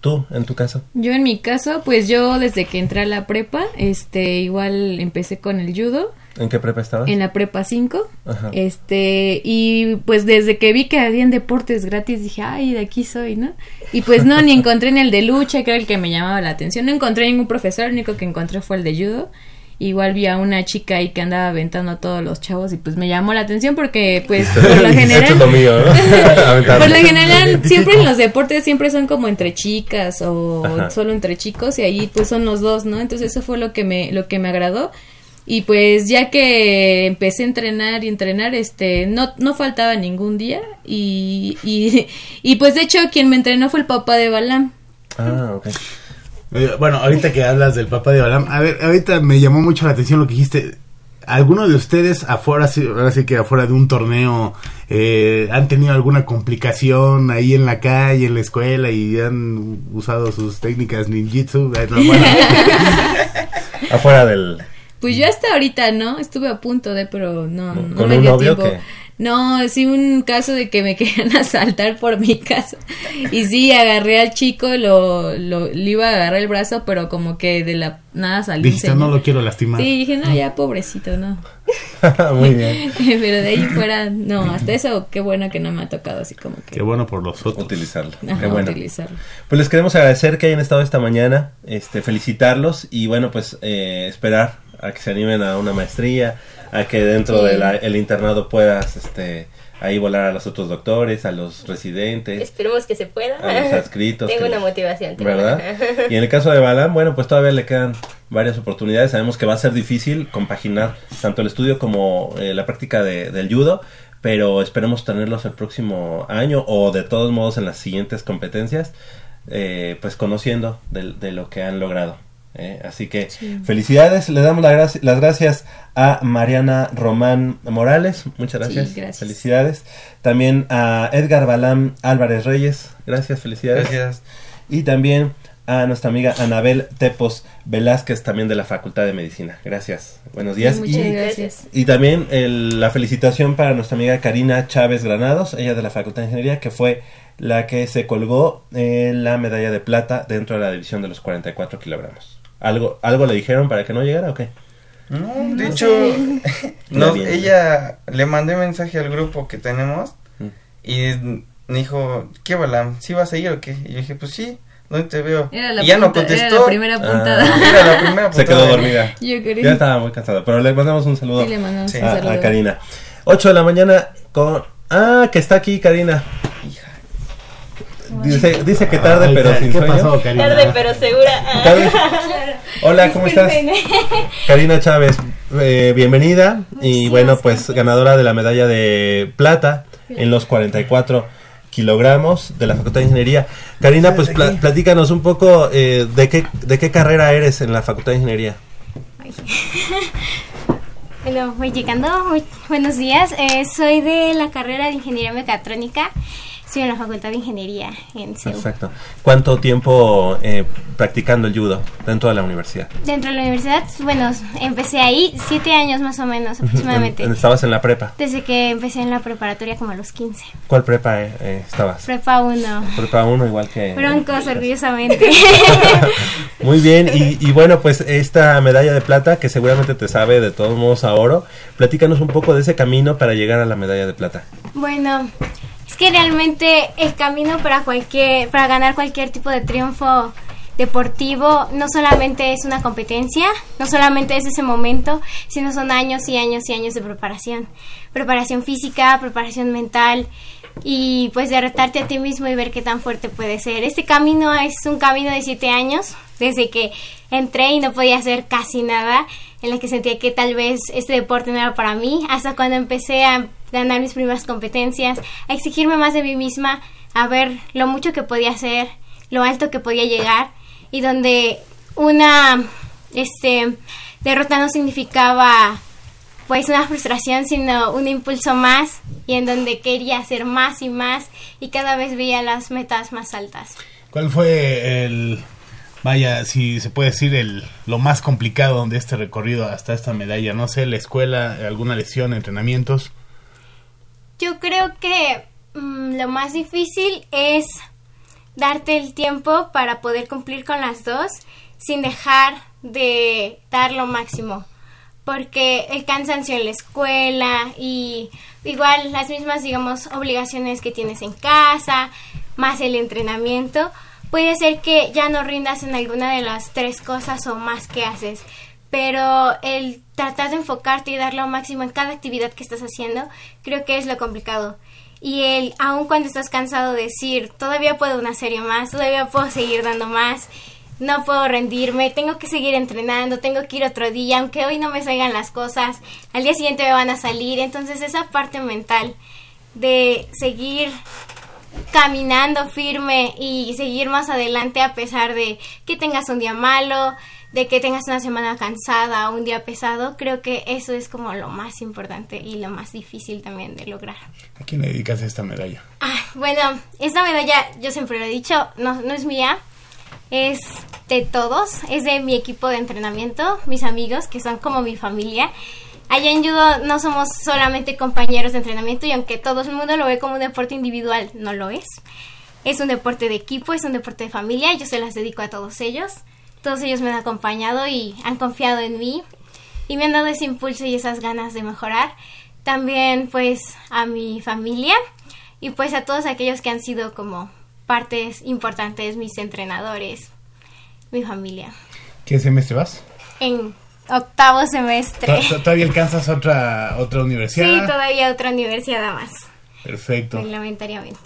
¿Tú, en tu caso? Yo en mi caso, pues yo desde que entré a la prepa, este, igual empecé con el judo ¿En qué prepa estabas? en la prepa 5. Ajá. Este, y pues desde que vi que habían deportes gratis dije, ay, de aquí soy, ¿no? Y pues no, ni encontré en el de lucha, que era el que me llamaba la atención. No encontré ningún profesor, el único que encontré fue el de judo. Igual vi a una chica ahí que andaba aventando a todos los chavos y pues me llamó la atención porque pues por lo general... Lo mío, ¿no? Por lo general, siempre en los deportes siempre son como entre chicas o Ajá. solo entre chicos y ahí pues son los dos, ¿no? Entonces eso fue lo que me lo que me agradó y pues ya que empecé a entrenar y entrenar, este, no no faltaba ningún día y y, y pues de hecho quien me entrenó fue el papá de Balam. Ah, ok. Eh, bueno, ahorita que hablas del papá de Balam, a ver, ahorita me llamó mucho la atención lo que dijiste. ¿Alguno de ustedes afuera, ahora sí que afuera de un torneo, eh, han tenido alguna complicación ahí en la calle, en la escuela y han usado sus técnicas ninjitsu? Eh, no, bueno. Afuera del... Pues yo hasta ahorita no, estuve a punto de, pero no, no ¿Con me un dio novio tiempo. que No, sí un caso de que me querían asaltar por mi casa. Y sí, agarré al chico, lo, lo, le iba a agarrar el brazo, pero como que de la nada salió un Dijiste, no lo quiero lastimar. Sí, dije, no, ya pobrecito, no. Muy bien. pero de ahí fuera, no, hasta eso, qué bueno que no me ha tocado así como que Qué bueno por los otros. Utilizarlo. ajá, Qué bueno. utilizarlo. Pues les queremos agradecer que hayan estado esta mañana, este, felicitarlos y bueno, pues eh, esperar a que se animen a una maestría, a que dentro del internado puedas, este, ahí volar a los otros doctores, a los residentes, Esperemos que se pueda. a los adscritos. Tengo una motivación. tengo ¿Verdad? una- Y en el caso de Balam, bueno, pues todavía le quedan varias oportunidades. Sabemos que va a ser difícil compaginar tanto el estudio como eh, la práctica de- del judo, pero esperemos tenerlos el próximo año o de todos modos en las siguientes competencias, eh, pues conociendo de, de lo que han logrado. ¿Eh? Así que felicidades, le damos la las gracias a Mariana Román Morales, muchas Sí, gracias, gracias. felicidades. También a Edgar Balam Álvarez Reyes, gracias, felicidades. Gracias. Y también a nuestra amiga Anabel Tepos Velázquez, también de la Facultad de Medicina. Gracias. Buenos días. Muchas y, gracias. y también el- la felicitación para nuestra amiga Karina Chávez Granados, ella de la Facultad de Ingeniería, que fue la que se colgó en la medalla de plata dentro de la división de los 44 kilogramos. ¿Algo, ¿Algo le dijeron para que no llegara o qué? No, de hecho, no, viene. ella le mandé mensaje al grupo que tenemos Mm. y me dijo, ¿qué Balam? ¿Sí vas a ir o qué? Y yo dije, pues sí, ¿dónde te veo? Era la, y ya no punta- era contestó. la primera puntada. Ah. Era la primera Se quedó puntada. dormida. Yo quería. Ya estaba muy cansada, pero le mandamos un saludo Sí, le mandamos Sí. un a, saludo. a Karina. 8 de la mañana con... Ah, que está aquí Karina. Dice, dice que tarde, Ay, pero sin ¿Qué sueño. pasó, Karina? Tarde pero segura. Tarde. Hola, ¿cómo estás? Karina Chávez, eh, bienvenida y bueno, pues ganadora de la medalla de plata en los 44 kilogramos de la Facultad de Ingeniería. Karina, pues pla- platícanos un poco eh, de, qué, de qué carrera eres en la Facultad de Ingeniería. Bueno, voy llegando. Muy buenos días. Eh, soy de la carrera de Ingeniería Mecatrónica. Estoy en la Facultad de Ingeniería en CEU. Exacto. ¿Cuánto tiempo eh, practicando el judo dentro de la universidad? Dentro de la universidad, bueno, empecé ahí siete años más o menos aproximadamente. En- en- estabas en la prepa. Desde que empecé en la preparatoria como a los 15. ¿Cuál prepa eh, eh, estabas? Prepa 1. Prepa 1 igual que... Broncos, orgullosamente. Muy bien, y, y bueno, pues esta medalla de plata, que seguramente te sabe de todos modos a oro, platícanos un poco de ese camino para llegar a la medalla de plata. Bueno, es que realmente el camino para cualquier, para ganar cualquier tipo de triunfo deportivo no solamente es una competencia, no solamente es ese momento, sino son años y años y años de preparación. Preparación física, preparación mental y pues de retarte a ti mismo y ver qué tan fuerte puede ser. Este camino es un camino de siete años, desde que entré y no podía hacer casi nada, en la que sentía que tal vez este deporte no era para mí, hasta cuando empecé a ganar mis primeras competencias, a exigirme más de mí misma, a ver lo mucho que podía hacer, lo alto que podía llegar y donde una este derrota no significaba pues una frustración, sino un impulso más y en donde quería hacer más y más y cada vez veía las metas más altas. ¿Cuál fue el, vaya, si se puede decir, el lo más complicado de este recorrido hasta esta medalla? No sé, la escuela, alguna lesión, entrenamientos. Yo creo que mm, lo más difícil es darte el tiempo para poder cumplir con las dos sin dejar de dar lo máximo. Porque el cansancio en la escuela y igual las mismas, digamos, obligaciones que tienes en casa, más el entrenamiento, puede ser que ya no rindas en alguna de las tres cosas o más que haces. Pero el tratar de enfocarte y dar lo máximo en cada actividad que estás haciendo, creo que es lo complicado. Y el, aun cuando estás cansado, decir, todavía puedo una serie más, todavía puedo seguir dando más, no puedo rendirme, tengo que seguir entrenando, tengo que ir otro día, aunque hoy no me salgan las cosas, al día siguiente me van a salir. Entonces esa parte mental de seguir caminando firme y seguir más adelante a pesar de que tengas un día malo, de que tengas una semana cansada o un día pesado, creo que eso es como lo más importante y lo más difícil también de lograr. ¿A quién le dedicas esta medalla? Ah, bueno, esta medalla, yo siempre lo he dicho, no, no es mía, es de todos, es de mi equipo de entrenamiento, mis amigos, que son como mi familia. Allá en judo no somos solamente compañeros de entrenamiento y aunque todo el mundo lo ve como un deporte individual, no lo es. Es un deporte de equipo, es un deporte de familia, yo se las dedico a todos ellos. Todos ellos me han acompañado y han confiado en mí y me han dado ese impulso y esas ganas de mejorar. También pues a mi familia y pues a todos aquellos que han sido como partes importantes, mis entrenadores, mi familia. ¿Qué semestre vas? En octavo semestre. ¿To- to- ¿Todavía alcanzas otra otra universidad? Sí, todavía otra universidad más. Perfecto. Reglamentariamente.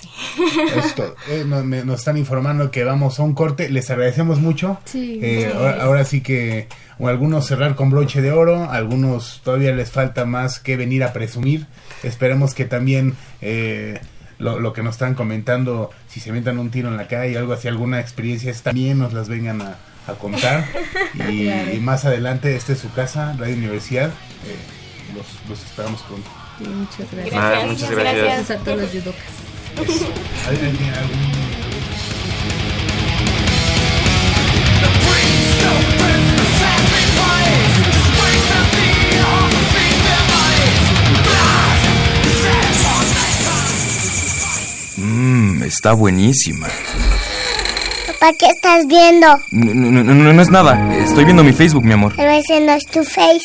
Esto, eh, nos, me- nos están informando que vamos a un corte. Les agradecemos mucho. Sí, Eh, ahora, ahora sí que o algunos cerrar con broche de oro, algunos todavía les falta más que venir a presumir. Esperemos que también eh, lo, lo que nos están comentando, si se metan un tiro en la calle, algo así, alguna experiencia, también nos las vengan a, a contar. Y, Claro. y más adelante, esta es su casa, Radio Universidad. Eh, los, los esperamos pronto. Muchas gracias. Ah, muchas gracias. Gracias a todos los judocas. ¿Alguien- algún- Mmm, está buenísima. Papá, ¿qué estás viendo? No, no, no, no es nada. Estoy viendo mi Facebook, mi amor. Pero ese no es tu face.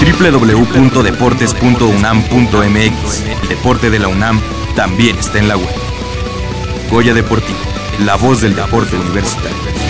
www.deportes.unam.mx. El deporte de la UNAM también está en la web. Goya Deportivo, la voz del deporte universitario.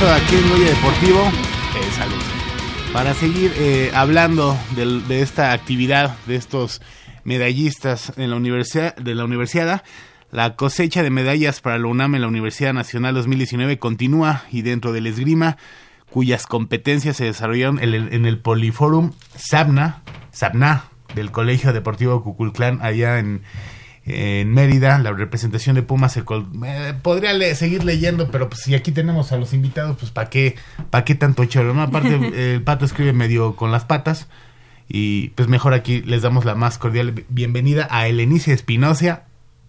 Regreso aquí en Goya Deportivo. Eh, salud. Para seguir eh, hablando de esta actividad, de estos medallistas en la universidad, de la universidad, la cosecha de medallas para la UNAM en la Universidad Nacional 2019 continúa y dentro del esgrima, cuyas competencias se desarrollaron en el, en el Poliforum Sabna, Sabna del Colegio Deportivo Cuculclán allá en, en Mérida, la representación de Pumas se eh, podría le- seguir leyendo, pero pues si aquí tenemos a los invitados, pues ¿para qué, pa' qué tanto choro? ¿no? Aparte, el pato escribe medio con las patas. Y pues mejor aquí les damos la más cordial bienvenida a Elenice Espinosa,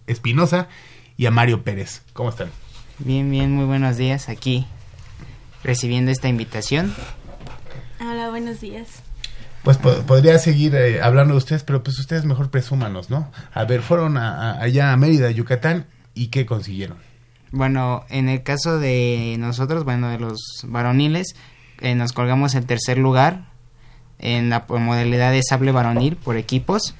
Espinosa y a Mario Pérez. ¿Cómo están? Bien, bien, muy buenos días aquí recibiendo esta invitación. Hola, buenos días. Pues po- podría seguir eh, hablando de ustedes, pero pues ustedes mejor presúmanos, ¿no? A ver, fueron a- a- allá a Mérida, Yucatán, ¿y qué consiguieron? Bueno, en el caso de nosotros, bueno, de los varoniles, eh, nos colgamos en tercer lugar en la modalidad de sable varonil por equipos.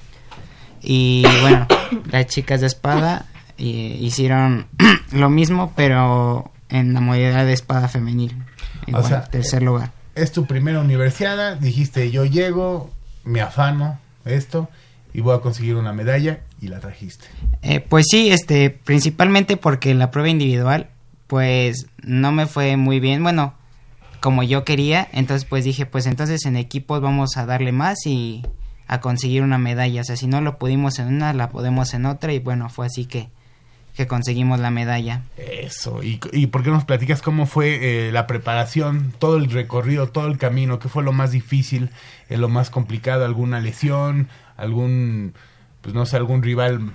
Y bueno, las chicas de espada eh, hicieron lo mismo, pero en la modalidad de espada femenil. Igual, sea, tercer lugar. Es tu primera universidad, dijiste yo llego, me afano esto y voy a conseguir una medalla y la trajiste. Eh, pues sí, este, principalmente porque la prueba individual, pues no me fue muy bien, bueno, como yo quería, entonces pues dije, pues entonces en equipos vamos a darle más y a conseguir una medalla, o sea, si no lo pudimos en una, la podemos en otra y bueno, fue así que, que conseguimos la medalla. Eso, ¿y, y por qué nos platicas cómo fue eh, la preparación, todo el recorrido, todo el camino? ¿Qué fue lo más difícil, eh, lo más complicado? ¿Alguna lesión? ¿Algún, pues no sé, algún rival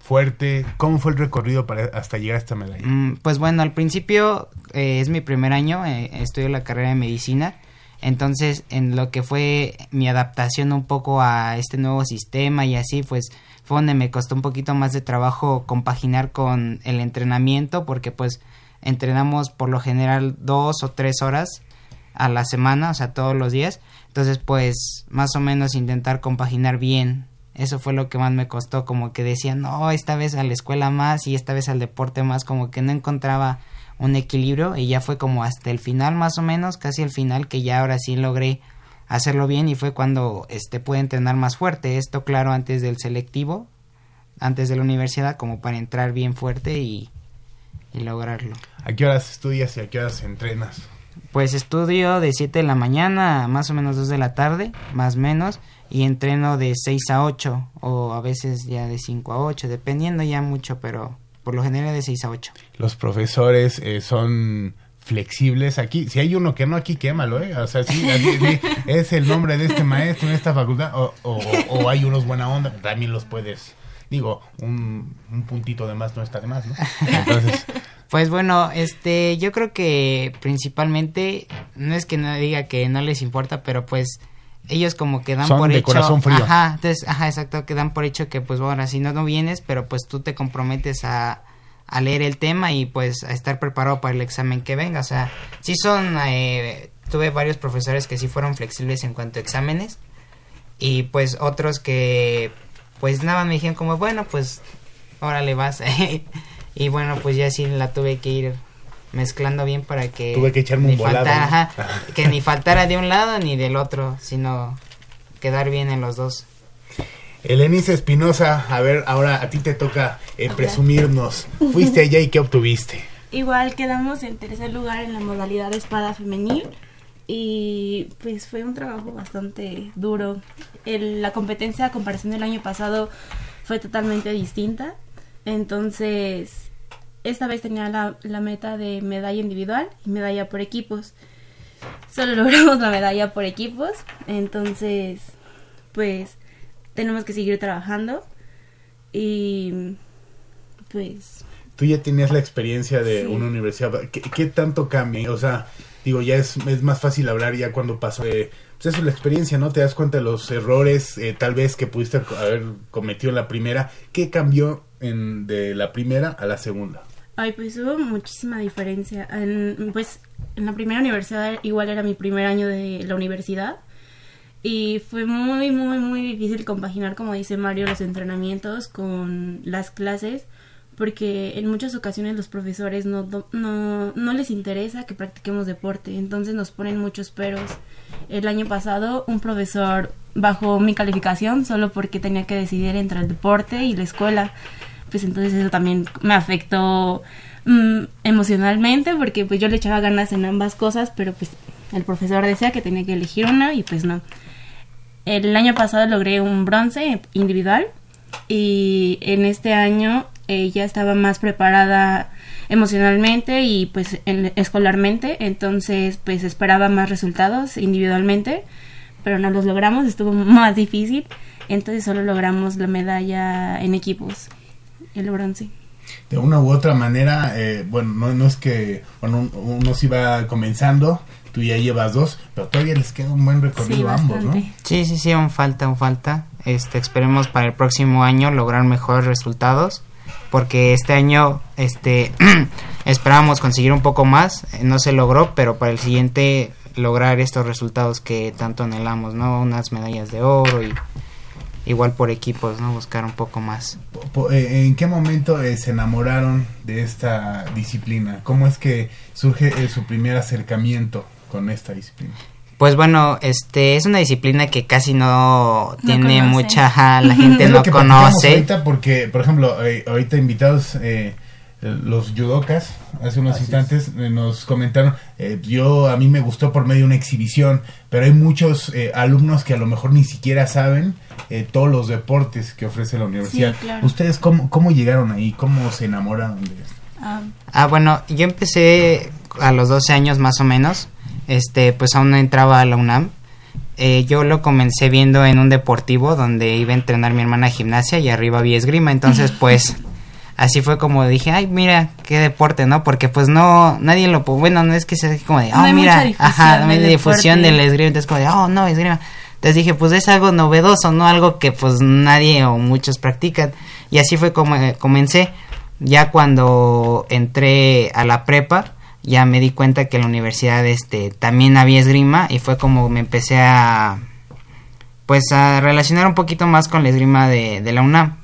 fuerte? ¿Cómo fue el recorrido para hasta llegar a esta medalla? Mm, pues bueno, al principio eh, es mi primer año, estudio la carrera de medicina, entonces en lo que fue mi adaptación un poco a este nuevo sistema y así, pues fue donde me costó un poquito más de trabajo compaginar con el entrenamiento, porque pues entrenamos por lo general dos o tres horas a la semana, o sea, todos los días, entonces pues más o menos intentar compaginar bien. Eso fue lo que más me costó, como que decía, no, esta vez a la escuela más y esta vez al deporte más, como que no encontraba un equilibrio y ya fue como hasta el final más o menos, casi el final que ya ahora sí logré hacerlo bien y fue cuando este pude entrenar más fuerte, esto claro antes del selectivo, antes de la universidad como para entrar bien fuerte y, y lograrlo. ¿A qué horas estudias y a qué horas entrenas? Pues estudio de 7 de la mañana a más o menos 2 de la tarde, más o menos, y entreno de 6 a 8 o a veces ya de 5 a 8, dependiendo ya mucho, pero por lo general de 6 a 8. Los profesores eh, son flexibles aquí. Si hay uno que no, aquí quémalo, ¿eh? O sea, sí, así, sí, es el nombre de este maestro en esta facultad. O, o, o hay unos buena onda, también los puedes. Digo, un, un puntito de más no está de más, ¿no? Entonces, Pues bueno, este, yo creo que principalmente, no es que no diga que no les importa, pero pues ellos como que dan Son por de hecho. corazón frío. Ajá, entonces, ajá, exacto, que dan por hecho que pues bueno, si no, no vienes, pero pues tú te comprometes a, a leer el tema y pues a estar preparado para el examen que venga. O sea, sí son, eh, tuve varios profesores que sí fueron flexibles en cuanto a exámenes y pues otros que pues nada me dijeron como, bueno, pues órale vas. y bueno, pues ya sí la tuve que ir mezclando bien para que Tuve que echarme un volado, faltara, ¿no? ajá, que ni faltara de un lado ni del otro, sino quedar bien en los dos. Elenice Espinosa, a ver, ahora a ti te toca eh, presumirnos. Fuiste allá y qué obtuviste. Igual quedamos en tercer lugar en la modalidad de espada femenil y pues fue un trabajo bastante duro. El- la competencia a comparación del año pasado fue totalmente distinta. Entonces, esta vez tenía la, la meta de medalla individual y medalla por equipos. Solo logramos la medalla por equipos. Entonces, pues tenemos que seguir trabajando y pues Tú ya tenías la experiencia de Sí. una universidad. ¿Qué, qué tanto cambia? O sea, digo, ya es, es más fácil hablar ya cuando pasó de... Pues eso, la experiencia, ¿no? Te das cuenta de los errores, eh, tal vez, que pudiste haber cometido en la primera. ¿Qué cambió en, de la primera a la segunda? Ay, pues hubo muchísima diferencia. En, pues en la primera universidad igual era mi primer año de la universidad y fue muy, muy, muy difícil compaginar, como dice Mario, los entrenamientos con las clases porque en muchas ocasiones los profesores no, no, no les interesa que practiquemos deporte, entonces nos ponen muchos peros. El año pasado un profesor bajó mi calificación solo porque tenía que decidir entre el deporte y la escuela pues entonces eso también me afectó mm, emocionalmente porque pues yo le echaba ganas en ambas cosas, pero pues el profesor decía que tenía que elegir una y pues no. El año pasado logré un bronce individual y en este año eh, ya estaba más preparada emocionalmente y pues en- escolarmente, entonces pues esperaba más resultados individualmente, pero no los logramos, estuvo más difícil, entonces solo logramos la medalla en equipos, el bronce. De una u otra manera, eh, bueno, no, no es que bueno, un- uno sí va comenzando, tú ya llevas dos, pero todavía les queda un buen recorrido a ambos, ¿no? Sí, sí, sí, aún falta, aún falta. Este, esperemos para el próximo año lograr mejores resultados, porque este año, este, esperábamos conseguir un poco más, eh, no se logró, pero para el siguiente lograr estos resultados que tanto anhelamos, ¿no? Unas medallas de oro y igual por equipos, ¿no? Buscar un poco más. Eh, ¿En qué momento eh, se enamoraron de esta disciplina? ¿Cómo es que surge eh, su primer acercamiento con esta disciplina? Pues bueno, este es una disciplina que casi no, tiene conoce. mucha, la gente Es lo no que conoce. Ahorita porque, por ejemplo, eh, ahorita invitados eh, los judokas, hace unos instantes eh, nos comentaron, eh, yo a mí me gustó por medio de una exhibición, pero hay muchos eh, alumnos que a lo mejor ni siquiera saben eh, todos los deportes que ofrece la universidad. claro. ¿Ustedes cómo, cómo llegaron ahí? ¿Cómo se enamoraron de esto? Ah, Ah, bueno, yo empecé a los 12 años más o menos. Este, pues aún no entraba a la UNAM. Eh, yo lo comencé viendo en un deportivo donde iba a entrenar mi hermana gimnasia y arriba había esgrima. Entonces, pues, así fue como dije, ay, mira, qué deporte, ¿no? Porque pues no, nadie lo, bueno, no es que sea como de, No oh, hay mira, mucha difusión ajá, no hay del difusión del esgrima. Entonces, como de, oh, no, esgrima. Entonces dije, pues es algo novedoso, ¿no? Algo que pues nadie o muchos practican. Y así fue como eh, comencé. Ya cuando entré a la prepa, ya me di cuenta que en la universidad este también había esgrima y fue como me empecé a pues a relacionar un poquito más con la esgrima de, de la UNAM.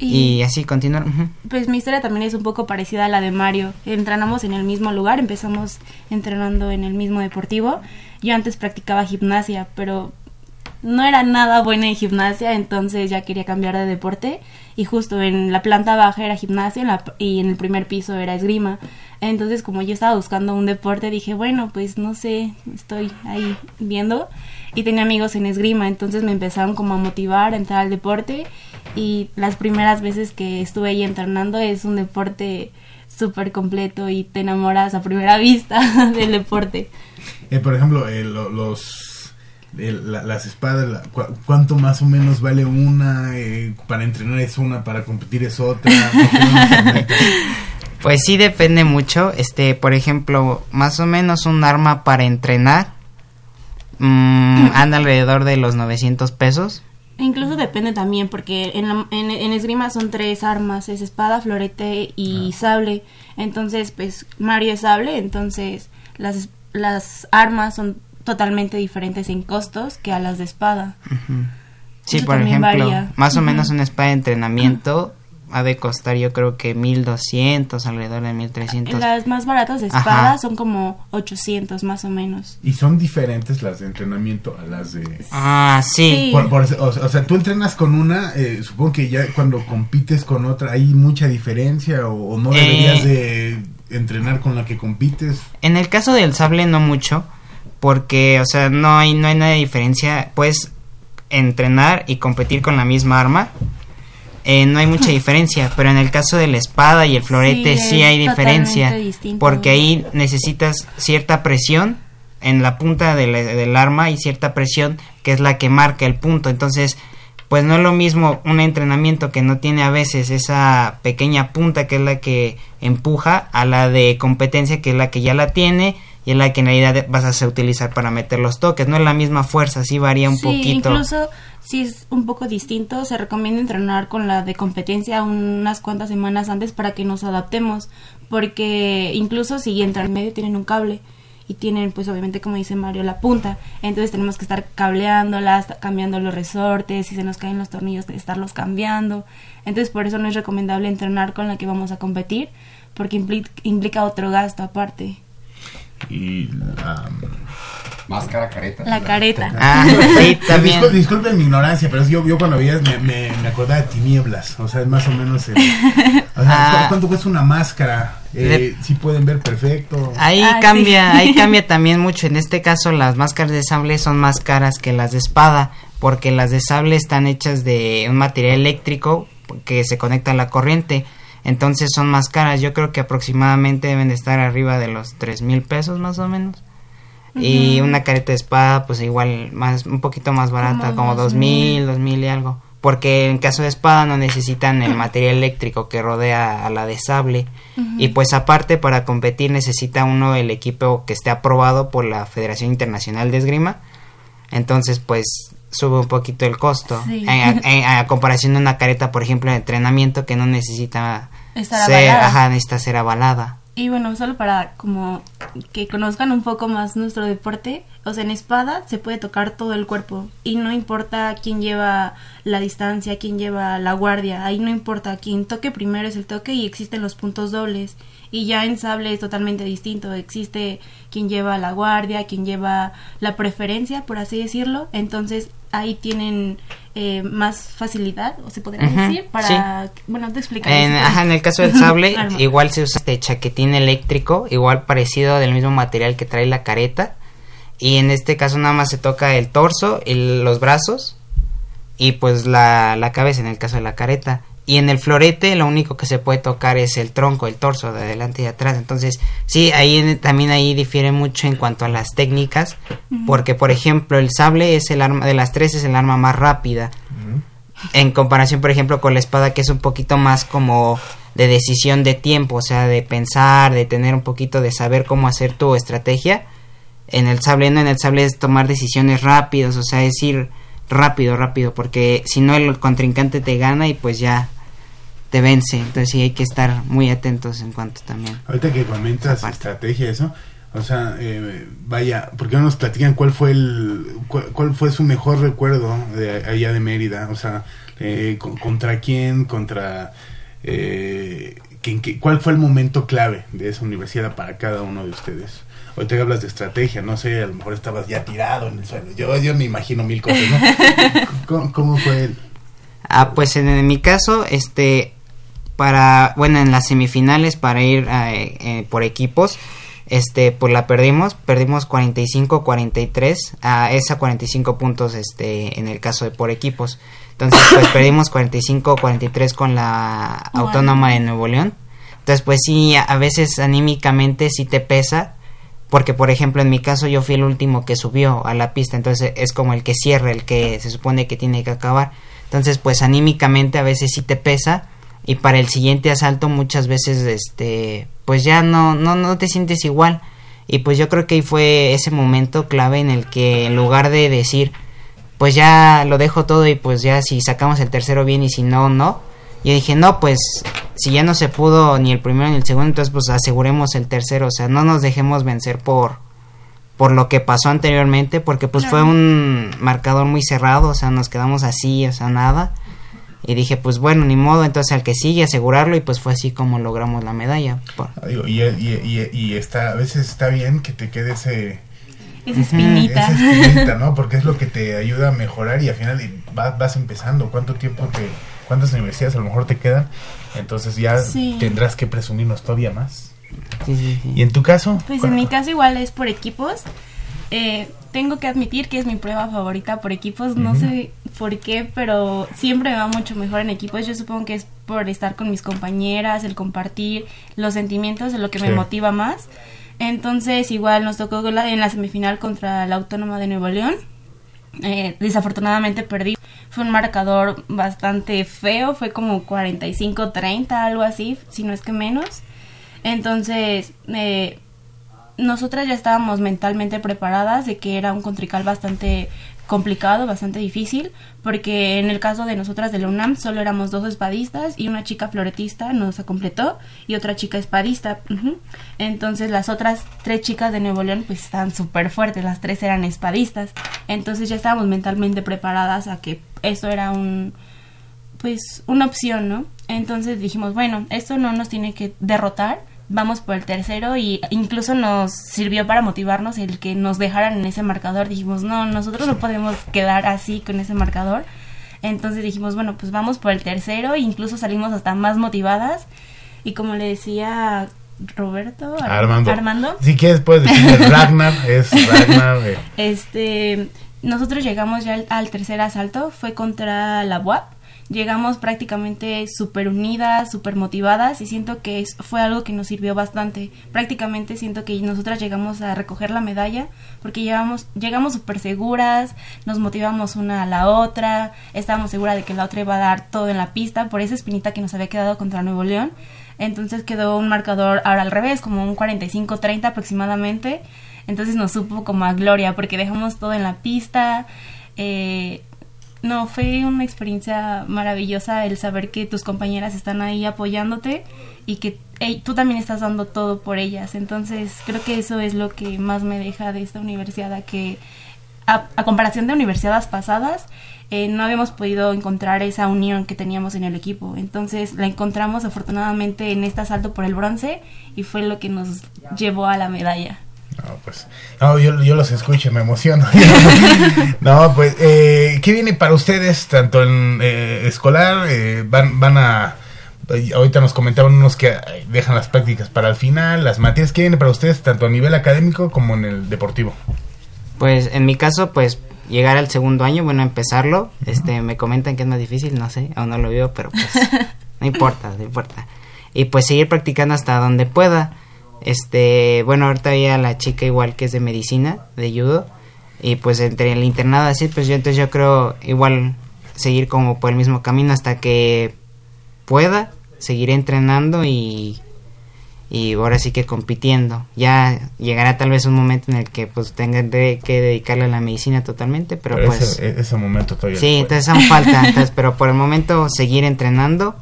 Y, así continuar. Pues mi historia también es un poco parecida a la de Mario. Entrenamos en el mismo lugar, empezamos entrenando en el mismo deportivo. Yo antes practicaba gimnasia, pero no era nada buena en gimnasia, entonces ya quería cambiar de deporte. Y justo en la planta baja era la- y en el primer piso era esgrima. Entonces como yo estaba buscando un deporte, dije, bueno, pues no sé, estoy ahí viendo. Y tenía amigos en esgrima, entonces me empezaron como a motivar a entrar al deporte. Y las primeras veces que estuve ahí entrenando es un deporte súper completo y te enamoras a primera vista del deporte. Eh, por ejemplo, eh, lo- los la- las espadas, la- cu- ¿cuánto más o menos vale una? Eh, para entrenar es una, para competir es otra. Pues sí depende mucho. Este, por ejemplo, más o menos un arma para entrenar mm, anda alrededor de los 900 pesos. Incluso depende también, porque en, la- en, en esgrima son tres armas, es espada, florete y sable. Entonces, pues Mario es sable, entonces las, las armas son totalmente diferentes en costos que a las de espada. Sí, Eso por ejemplo, varía. más o menos una espada de entrenamiento ha de costar yo creo que 1200, alrededor de 1300. Las más baratas de Ajá. espada son como 800 más o menos. Y son diferentes las de entrenamiento a las de... Ah, sí. Por- por- o, o sea, tú entrenas con una, eh, supongo que ya cuando compites con otra hay mucha diferencia o, o no Eh. deberías de entrenar con la que compites. En el caso del sable no mucho, porque, o sea, no hay, no hay nada de diferencia. Puedes entrenar y competir con la misma arma. eh, no hay mucha diferencia, pero en el caso de la espada y el florete Sí, hay diferencia, distinto. porque ahí necesitas cierta presión en la punta de la- del arma y cierta presión que es la que marca el punto. Entonces, pues no es lo mismo un entrenamiento que no tiene a veces esa pequeña punta que es la que empuja a la de competencia que es la que ya la tiene y es la que en realidad vas a utilizar para meter los toques. No es la misma fuerza, sí varía un sí, poquito. incluso si es un poco distinto, se recomienda entrenar con la de competencia unas cuantas semanas antes para que nos adaptemos, porque incluso si entran en medio tienen un cable y tienen pues obviamente como dice Mario la punta, entonces tenemos que estar cableándolas, cambiando los resortes, si se nos caen los tornillos estarlos cambiando, entonces por eso no es recomendable entrenar con la que vamos a competir, porque impli- implica otro gasto aparte. Y la... Máscara, careta. La careta. Ah, sí, también. Discul- disculpen mi ignorancia, pero es yo, yo cuando veía me, me, me acordaba de tinieblas. O sea, es más o menos. el- o sea, Ah. ¿cu- ¿cuánto cuesta una máscara? Eh, sí pueden ver perfecto. Ahí Ah, cambia, sí. ahí cambia también mucho. En este caso, las máscaras de sable son más caras que las de espada, porque las de sable están hechas de un material eléctrico que se conecta a la corriente. Entonces son más caras. Yo creo que aproximadamente deben de estar arriba de los tres mil pesos más o menos. Y una careta de espada, pues igual más, un poquito más barata, Como dos mil, dos mil y algo. Porque en caso de espada no necesitan el material eléctrico que rodea a la de sable. Y pues aparte para competir necesita uno el equipo que esté aprobado por la Federación Internacional de Esgrima. Entonces pues sube un poquito el costo. Sí. En- en- a comparación de una careta, por ejemplo, de entrenamiento que no necesita Estar ser, avalada. ajá, necesita ser avalada. Y bueno, solo para como que conozcan un poco más nuestro deporte, o sea, en espada se puede tocar todo el cuerpo y no importa quién lleva la distancia, quién lleva la guardia, ahí no importa, quien toque primero es el toque y existen los puntos dobles. Y ya en sable es totalmente distinto, existe quien lleva la guardia, quien lleva la preferencia, por así decirlo, entonces ahí tienen eh, más facilidad, o se podría decir, para, bueno, te explicaré. En, ajá, en el caso del sable, igual se usa este chaquetín eléctrico, igual parecido del mismo material que trae la careta. Y en este caso nada más se toca el torso, el- los brazos y pues la, la cabeza en el caso de la careta. Y en el florete lo único que se puede tocar es el tronco, el torso de adelante y de atrás. Entonces, sí, ahí también ahí difiere mucho en cuanto a las técnicas, porque por ejemplo el sable es el arma de las tres es el arma más rápida en comparación, por ejemplo, con la espada, que es un poquito más como de decisión de tiempo, o sea, de pensar, de tener un poquito de saber cómo hacer tu estrategia. En el sable, no, en el sable es tomar decisiones rápidas, o sea, es ir rápido, rápido, porque si no el contrincante te gana y pues ya te vence. Entonces sí hay que estar muy atentos en cuanto también. Ahorita que comentas estrategia, eso. O sea, eh, vaya, ¿por qué no nos platican cuál fue el cuál, cuál fue su mejor recuerdo de allá de Mérida? O sea, eh, con- contra quién, contra eh, ¿quién- qué- cuál fue el momento clave de esa universidad para cada uno de ustedes. Ahorita que hablas de estrategia, no sé, a lo mejor estabas ya tirado en el suelo. Yo, yo me imagino mil cosas, ¿no? ¿Cómo, cómo fue el, Ah, pues en, en mi caso, este, para, bueno, en las semifinales para ir eh, eh, por equipos, este, pues la perdimos, perdimos 45-43, a esa 45 puntos, este, en el caso de por equipos. Entonces, pues perdimos 45-43 con la Autónoma de Nuevo León. Entonces, pues sí, a, a veces anímicamente sí te pesa, porque por ejemplo en mi caso yo fui el último que subió a la pista, entonces es como el que cierra, el que se supone que tiene que acabar. Entonces, pues anímicamente a veces sí te pesa y para el siguiente asalto muchas veces este pues ya no no no te sientes igual. Y pues yo creo que ahí fue ese momento clave en el que en lugar de decir pues ya lo dejo todo y pues ya si sacamos el tercero bien y si no no, yo dije, "No, pues si ya no se pudo ni el primero ni el segundo, entonces pues aseguremos el tercero, o sea, no nos dejemos vencer por por lo que pasó anteriormente, porque pues fue un marcador muy cerrado, o sea, nos quedamos así, o sea, nada. Y dije, pues bueno, ni modo, entonces al que sigue asegurarlo y pues fue así como logramos la medalla. Por- Digo, y, y, y, y está, a veces está bien que te quede ese... Esa espinita. Esa espinita, ¿no? Porque es lo que te ayuda a mejorar y al final vas, vas empezando. ¿Cuánto tiempo te... ¿Cuántas universidades a lo mejor te quedan? Entonces ya Sí. tendrás que presumirnos todavía más. Sí, sí, sí. ¿Y en tu caso? Pues en mi caso igual es por equipos. Eh, tengo que admitir que es mi prueba favorita por equipos. No sé por qué, pero siempre me va mucho mejor en equipos. Yo supongo que es por estar con mis compañeras, el compartir los sentimientos, es lo que me motiva más. Entonces igual nos tocó en la semifinal contra la Autónoma de Nuevo León. Eh, desafortunadamente perdí. Fue un marcador bastante feo, fue como 45-30, algo así, si no es que menos. Entonces, eh, nosotras ya estábamos mentalmente preparadas de que era un contrical bastante complicado, bastante difícil, porque en el caso de nosotras de la UNAM solo éramos dos espadistas y una chica floretista nos completó y otra chica espadista. Entonces las otras tres chicas de Nuevo León pues estaban súper fuertes, las tres eran espadistas. Entonces ya estábamos mentalmente preparadas a que esto era un pues una opción, ¿no? Entonces dijimos, bueno, esto no nos tiene que derrotar, vamos por el tercero y incluso nos sirvió para motivarnos el que nos dejaran en ese marcador. Dijimos, no, nosotros no podemos quedar así con ese marcador. Entonces dijimos, bueno, pues vamos por el tercero e incluso salimos hasta más motivadas. Y como le decía Roberto, Ar- Armando. Armando Si quieres puedes decirle Ragnar, es Ragnar. eh. este, nosotros llegamos ya al, al tercer asalto, fue contra la UAP. Llegamos prácticamente súper unidas, súper motivadas y siento que fue algo que nos sirvió bastante. Prácticamente siento que nosotras llegamos a recoger la medalla porque llegamos, llegamos súper seguras, nos motivamos una a la otra, estábamos seguras de que la otra iba a dar todo en la pista por esa espinita que nos había quedado contra Nuevo León. Entonces quedó un marcador ahora al revés, como un 45-30 aproximadamente. Entonces nos supo como a gloria porque dejamos todo en la pista. Eh, no, fue una experiencia maravillosa el saber que tus compañeras están ahí apoyándote y que tú también estás dando todo por ellas. Entonces creo que eso es lo que más me deja de esta universidad, a que a, a comparación de universidades pasadas, eh, no habíamos podido encontrar esa unión que teníamos en el equipo. Entonces la encontramos afortunadamente en este asalto por el bronce y fue lo que nos llevó a la medalla. No, pues, no, yo, yo los escucho, me emociono. no, pues, eh, ¿qué viene para ustedes, tanto en eh, escolar, eh, van, van a, eh, ahorita nos comentaban unos que eh, dejan las prácticas para el final, las materias, ¿qué viene para ustedes, tanto a nivel académico como en el deportivo? Pues en mi caso, pues llegar al segundo año, bueno, empezarlo, este, me comentan que es más difícil, no sé, aún no lo veo, pero pues no importa, no importa. Y pues seguir practicando hasta donde pueda. Este, bueno, ahorita ya la chica igual que es de medicina, de judo, y pues entre el internado así, pues yo entonces yo creo igual seguir como por el mismo camino hasta que pueda, seguiré entrenando y y ahora sí que compitiendo. Ya llegará tal vez un momento en el que pues tenga de- que dedicarle a la medicina totalmente, pero, Pero pues ese, ese momento todavía. sí, entonces aún falta, entonces, pero por el momento seguir entrenando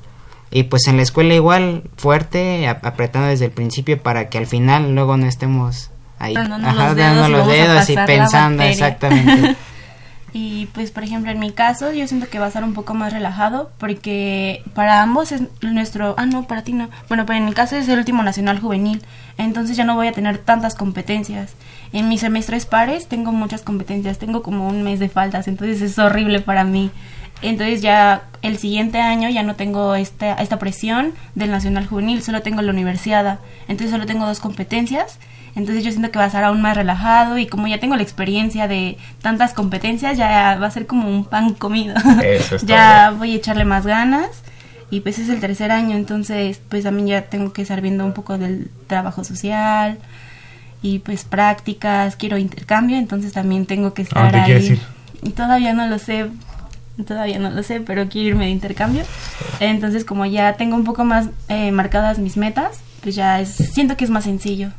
y pues en la escuela igual fuerte, apretando desde el principio para que al final luego no estemos ahí, Dándonos ajá, los dedos y los dedos y pensando exactamente. Y pues, por ejemplo, en mi caso, yo siento que va a estar un poco más relajado porque para ambos es nuestro... Ah, no, para ti no. Bueno, pero en mi caso es el último nacional juvenil, entonces ya no voy a tener tantas competencias. En mis semestres pares tengo muchas competencias, tengo como un mes de faltas, entonces es horrible para mí. Entonces ya el siguiente año ya no tengo esta, esta presión del nacional juvenil, solo tengo la universidad. Entonces solo tengo dos competencias. Entonces yo siento que va a ser aún más relajado y como ya tengo la experiencia de tantas competencias, ya va a ser como un pan comido. Eso es ya voy a echarle más ganas y pues es el tercer año, entonces pues también ya tengo que estar viendo un poco del trabajo social y pues prácticas, quiero intercambio, entonces también tengo que estar dónde ahí. quieres ir? Y todavía no lo sé, todavía no lo sé, pero quiero irme de intercambio. Entonces como ya tengo un poco más eh, marcadas mis metas, pues ya es, siento que es más sencillo.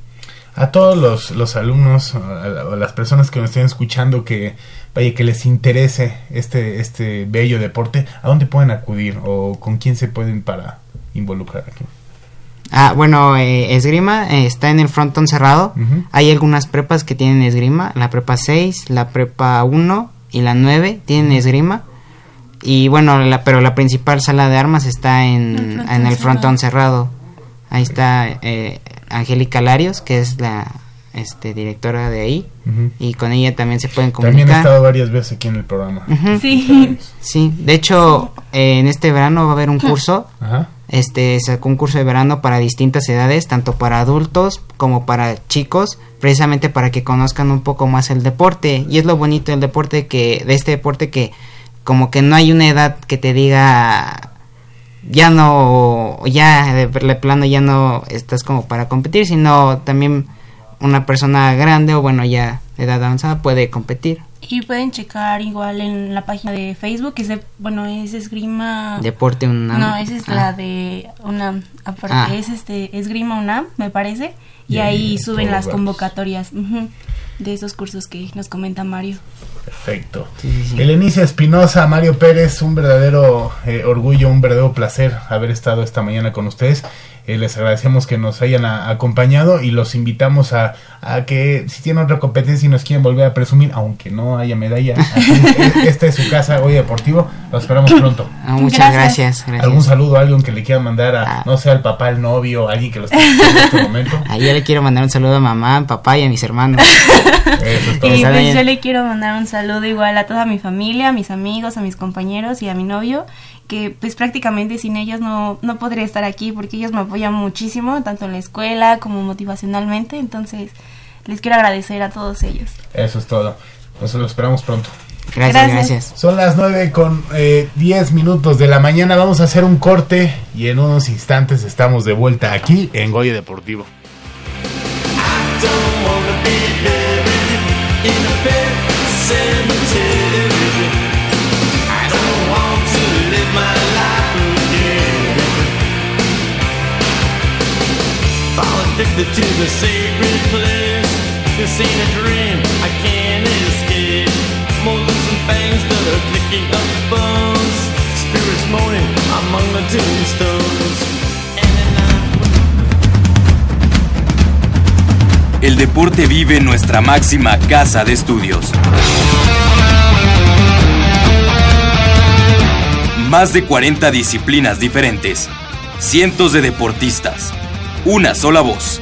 A todos los, los alumnos o a, las personas que nos estén escuchando que vaya que les interese este este bello deporte, ¿a dónde pueden acudir o con quién se pueden para involucrar aquí? Ah, bueno, eh, esgrima eh, está en el frontón cerrado. Hay algunas prepas que tienen esgrima, la prepa 6, la prepa 1 y la 9 tienen esgrima. Y bueno, la, pero la principal sala de armas está en, El frontón en el frontón cerrado. cerrado. Ahí está eh, Angélica Larios, que es la este, directora de ahí. Y con ella también se pueden También comunicar. he estado varias veces aquí en el programa. Sí. Sí, de hecho, eh, en este verano va a haber un curso. Ajá. Este sacó un curso de verano para distintas edades, tanto para adultos como para chicos, precisamente para que conozcan un poco más el deporte. Y es lo bonito del deporte que de este deporte que como que no hay una edad que te diga ya no ya de plano ya no estás como para competir, sino también una persona grande o bueno ya de edad avanzada puede competir. Y pueden checar igual en la página de Facebook, que es de, bueno, es esgrima... Deporte UNAM. No, esa es Ah. la de UNAM. Aparte, Ah. es este esgrima UNAM, me parece. Y Y ahí suben las convocatorias de esos cursos que nos comenta Mario. Perfecto. Elenice Espinosa, Mario Pérez, un verdadero eh, orgullo, un verdadero placer haber estado esta mañana con ustedes. Eh, les agradecemos que nos hayan a- acompañado y los invitamos a, a que si tienen otra competencia y nos quieren volver a presumir, aunque no haya medalla, eh, esta es su casa hoy deportivo. Los esperamos pronto. Ah, muchas gracias. gracias. ¿Algún saludo a alguien que le quieran mandar a, no sé, al papá, al novio, a alguien que lo esté en este momento? Ah, yo le quiero mandar un saludo a mamá, a papá y a mis hermanos. Eso es todo. Y pues yo le quiero mandar un saludo igual a toda mi familia, a mis amigos, a mis compañeros y a mi novio, que pues prácticamente sin ellos no, no podría estar aquí porque ellos me apoyan muchísimo, tanto en la escuela como motivacionalmente, entonces les quiero agradecer a todos ellos. Eso es todo. Nos lo esperamos pronto. Gracias, Gracias. gracias. Son las 9 con eh, 10 minutos de la mañana. Vamos a hacer un corte y en unos instantes estamos de vuelta aquí en Goya Deportivo. Spirits among the tombstones. El deporte vive en nuestra máxima casa de estudios. Más de 40 disciplinas diferentes, cientos de deportistas, una sola voz.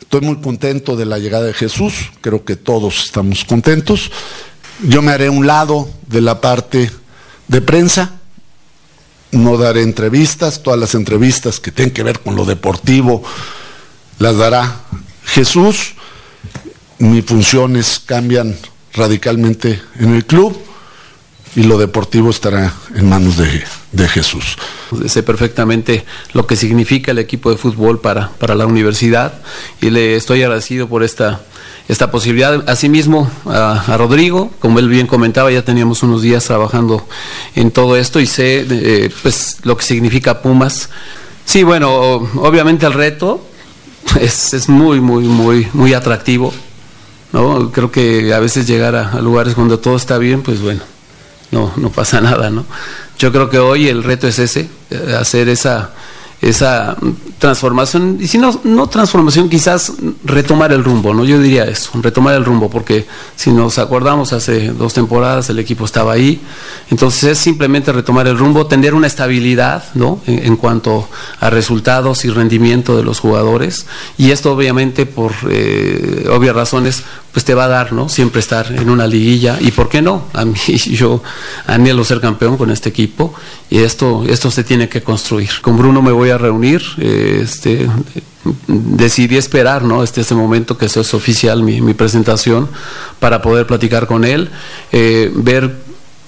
Estoy muy contento de la llegada de Jesús, creo que todos estamos contentos. Yo me haré un lado de la parte de prensa, no daré entrevistas, todas las entrevistas que tienen que ver con lo deportivo las dará Jesús. Mis funciones cambian radicalmente en el club y lo deportivo estará en manos de, de Jesús. Sé perfectamente lo que significa el equipo de fútbol para, para la universidad y le estoy agradecido por esta, esta posibilidad. Asimismo, a, a Rodrigo, como él bien comentaba, ya teníamos unos días trabajando en todo esto y sé eh, pues lo que significa Pumas. Sí, bueno, obviamente el reto es, es muy, muy, muy, muy atractivo. ¿no? Creo que a veces llegar a, a lugares cuando todo está bien, pues bueno, no, no pasa nada, ¿no? Yo creo que hoy el reto es ese, eh, hacer esa, esa transformación, y si no, no transformación, quizás retomar el rumbo, ¿no? Yo diría eso, retomar el rumbo, porque si nos acordamos hace dos temporadas el equipo estaba ahí, entonces es simplemente retomar el rumbo, tener una estabilidad, ¿no? En, cuanto a resultados y rendimiento de los jugadores, y esto obviamente por eh, obvias razones, pues te va a dar, ¿no? Siempre estar en una liguilla, y por qué no, a mí, yo anhelo ser campeón con este equipo, y esto, esto se tiene que construir. Con Bruno me voy a reunir, eh, este, decidí esperar ¿no? este, este momento que es oficial mi, presentación para poder platicar con él, eh, ver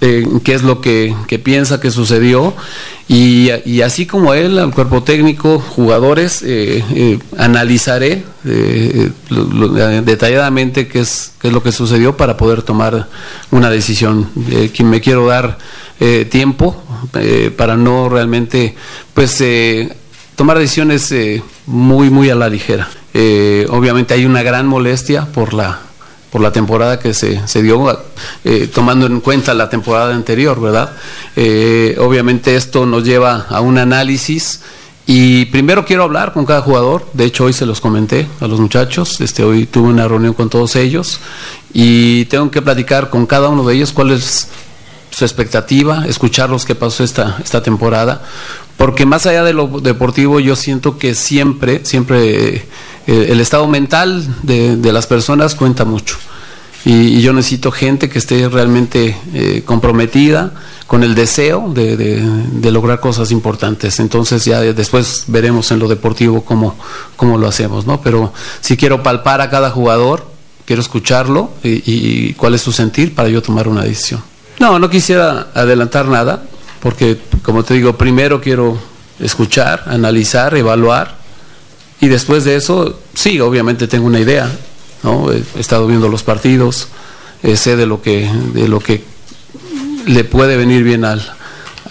eh, qué es lo que, que piensa que sucedió y, así como él, al cuerpo técnico, jugadores, analizaré detalladamente qué es, qué es lo que sucedió para poder tomar una decisión. me quiero dar tiempo para no realmente pues tomar decisiones muy muy a la ligera. obviamente hay una gran molestia por la por la temporada que se, se dio, eh, tomando en cuenta la temporada anterior, ¿verdad? Eh, obviamente esto nos lleva a un análisis y primero quiero hablar con cada jugador, de hecho hoy se los comenté a los muchachos, este, hoy tuve una reunión con todos ellos y tengo que platicar con cada uno de ellos cuál es su expectativa, escucharlos qué pasó esta, esta temporada, porque más allá de lo deportivo yo siento que siempre, siempre eh, el estado mental de, de, las personas cuenta mucho. Y, yo necesito gente que esté realmente eh, comprometida con el deseo de, de, de, lograr cosas importantes. Entonces ya después veremos en lo deportivo cómo, cómo lo hacemos, ¿no? Pero si quiero palpar a cada jugador, quiero escucharlo y, y cuál es su sentir para yo tomar una decisión. No, no quisiera adelantar nada, porque como te digo, primero quiero escuchar, analizar, evaluar y después de eso, sí, obviamente tengo una idea, ¿no? He estado viendo los partidos, eh, sé de lo que de lo que le puede venir bien al,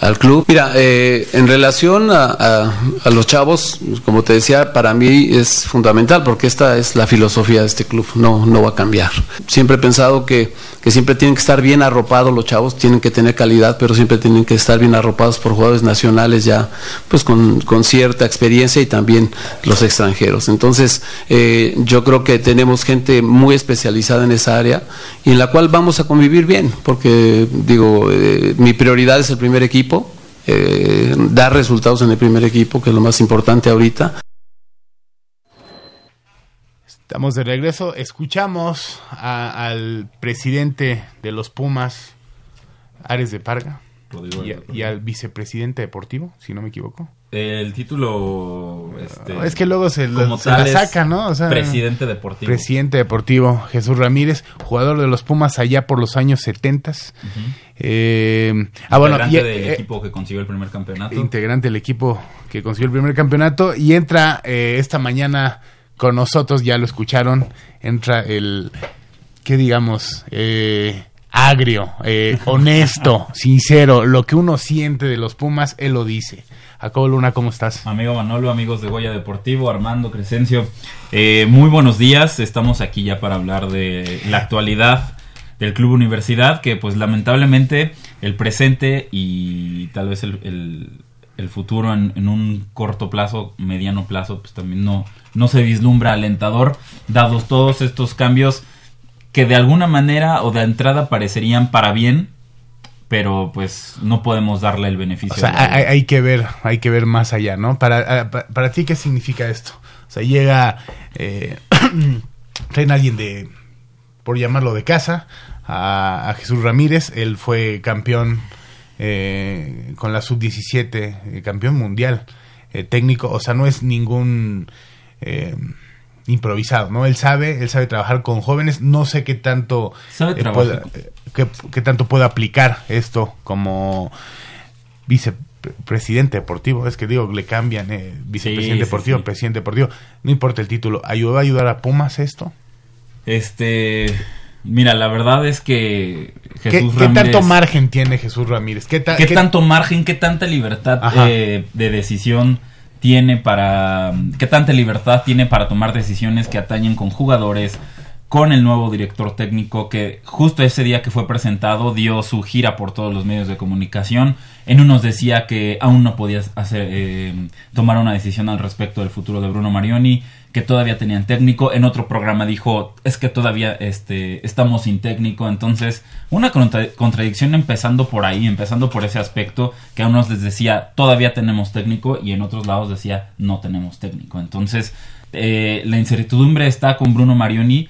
al club. Mira, eh, en relación a, los chavos, como te decía, para mí es fundamental porque esta es la filosofía de este club, no, no va a cambiar. Siempre he pensado que, que siempre tienen que estar bien arropados los chavos, tienen que tener calidad, pero siempre tienen que estar bien arropados por jugadores nacionales ya, pues con, con cierta experiencia y también los extranjeros. Entonces, eh, yo creo que tenemos gente muy especializada en esa área y en la cual vamos a convivir bien, porque digo, eh, mi prioridad es el primer equipo equipo, eh, dar resultados en el primer equipo, que es lo más importante ahorita. Estamos de regreso, escuchamos a, al presidente de los Pumas, Ares de Parga, y, y, al vicepresidente deportivo, si no me equivoco. El título este, es que luego se, lo, se la saca, ¿no? O sea, presidente deportivo. Presidente deportivo Jesús Ramírez, jugador de los Pumas allá por los años 70. Uh -huh. eh, ah, bueno, integrante y, del eh, equipo que consiguió el primer campeonato. Integrante del equipo que consiguió el primer campeonato y entra eh, esta mañana con nosotros, ya lo escucharon, entra el, ¿qué digamos? Eh, agrio, eh, honesto, sincero, lo que uno siente de los Pumas, él lo dice. Jacobo Luna, ¿cómo estás? Amigo Manolo, amigos de Goya Deportivo, Armando Crescencio, eh, muy buenos días. Estamos aquí ya para hablar de la actualidad del Club Universidad, que pues lamentablemente el presente y tal vez el, el, futuro en, en, un corto plazo, mediano plazo, pues también no, no se vislumbra alentador, dados todos estos cambios que de alguna manera o de entrada parecerían para bien, pero pues no podemos darle el beneficio. O sea, hay, hay, que ver, hay que ver más allá, ¿no? Para, para, para ti, ¿qué significa esto? O sea, llega, eh, traen a alguien de, por llamarlo de casa, a, a Jesús Ramírez, él fue campeón eh, con la sub-17, eh, campeón mundial eh, técnico, o sea, no es ningún eh, improvisado, ¿no? Él sabe, él sabe trabajar con jóvenes, no sé qué tanto sabe eh, pueda, qué, qué, tanto puede aplicar esto como vice pre- presidente deportivo, es que digo, le cambian eh, vicepresidente Sí, deportivo, sí. presidente deportivo, no importa el título, ¿ayudó a ayudar a Pumas esto? Este, mira, la verdad es que ¿Qué, Jesús qué tanto Ramírez- margen tiene Jesús Ramírez? ¿Qué, ta- ¿Qué qué- tanto margen, qué tanta libertad eh, de decisión tiene para... qué tanta libertad tiene para tomar decisiones que atañen con jugadores, con el nuevo director técnico que justo ese día que fue presentado dio su gira por todos los medios de comunicación. En unos decía que aún no podía hacer, eh, tomar una decisión al respecto del futuro de Bruno Marioni, que todavía tenían técnico. En otro programa dijo, es que todavía este, estamos sin técnico. Entonces, una contra- contradicción empezando por ahí, empezando por ese aspecto, que a unos les decía, todavía tenemos técnico, y en otros lados decía, no tenemos técnico. Entonces, eh, la incertidumbre está con Bruno Marioni.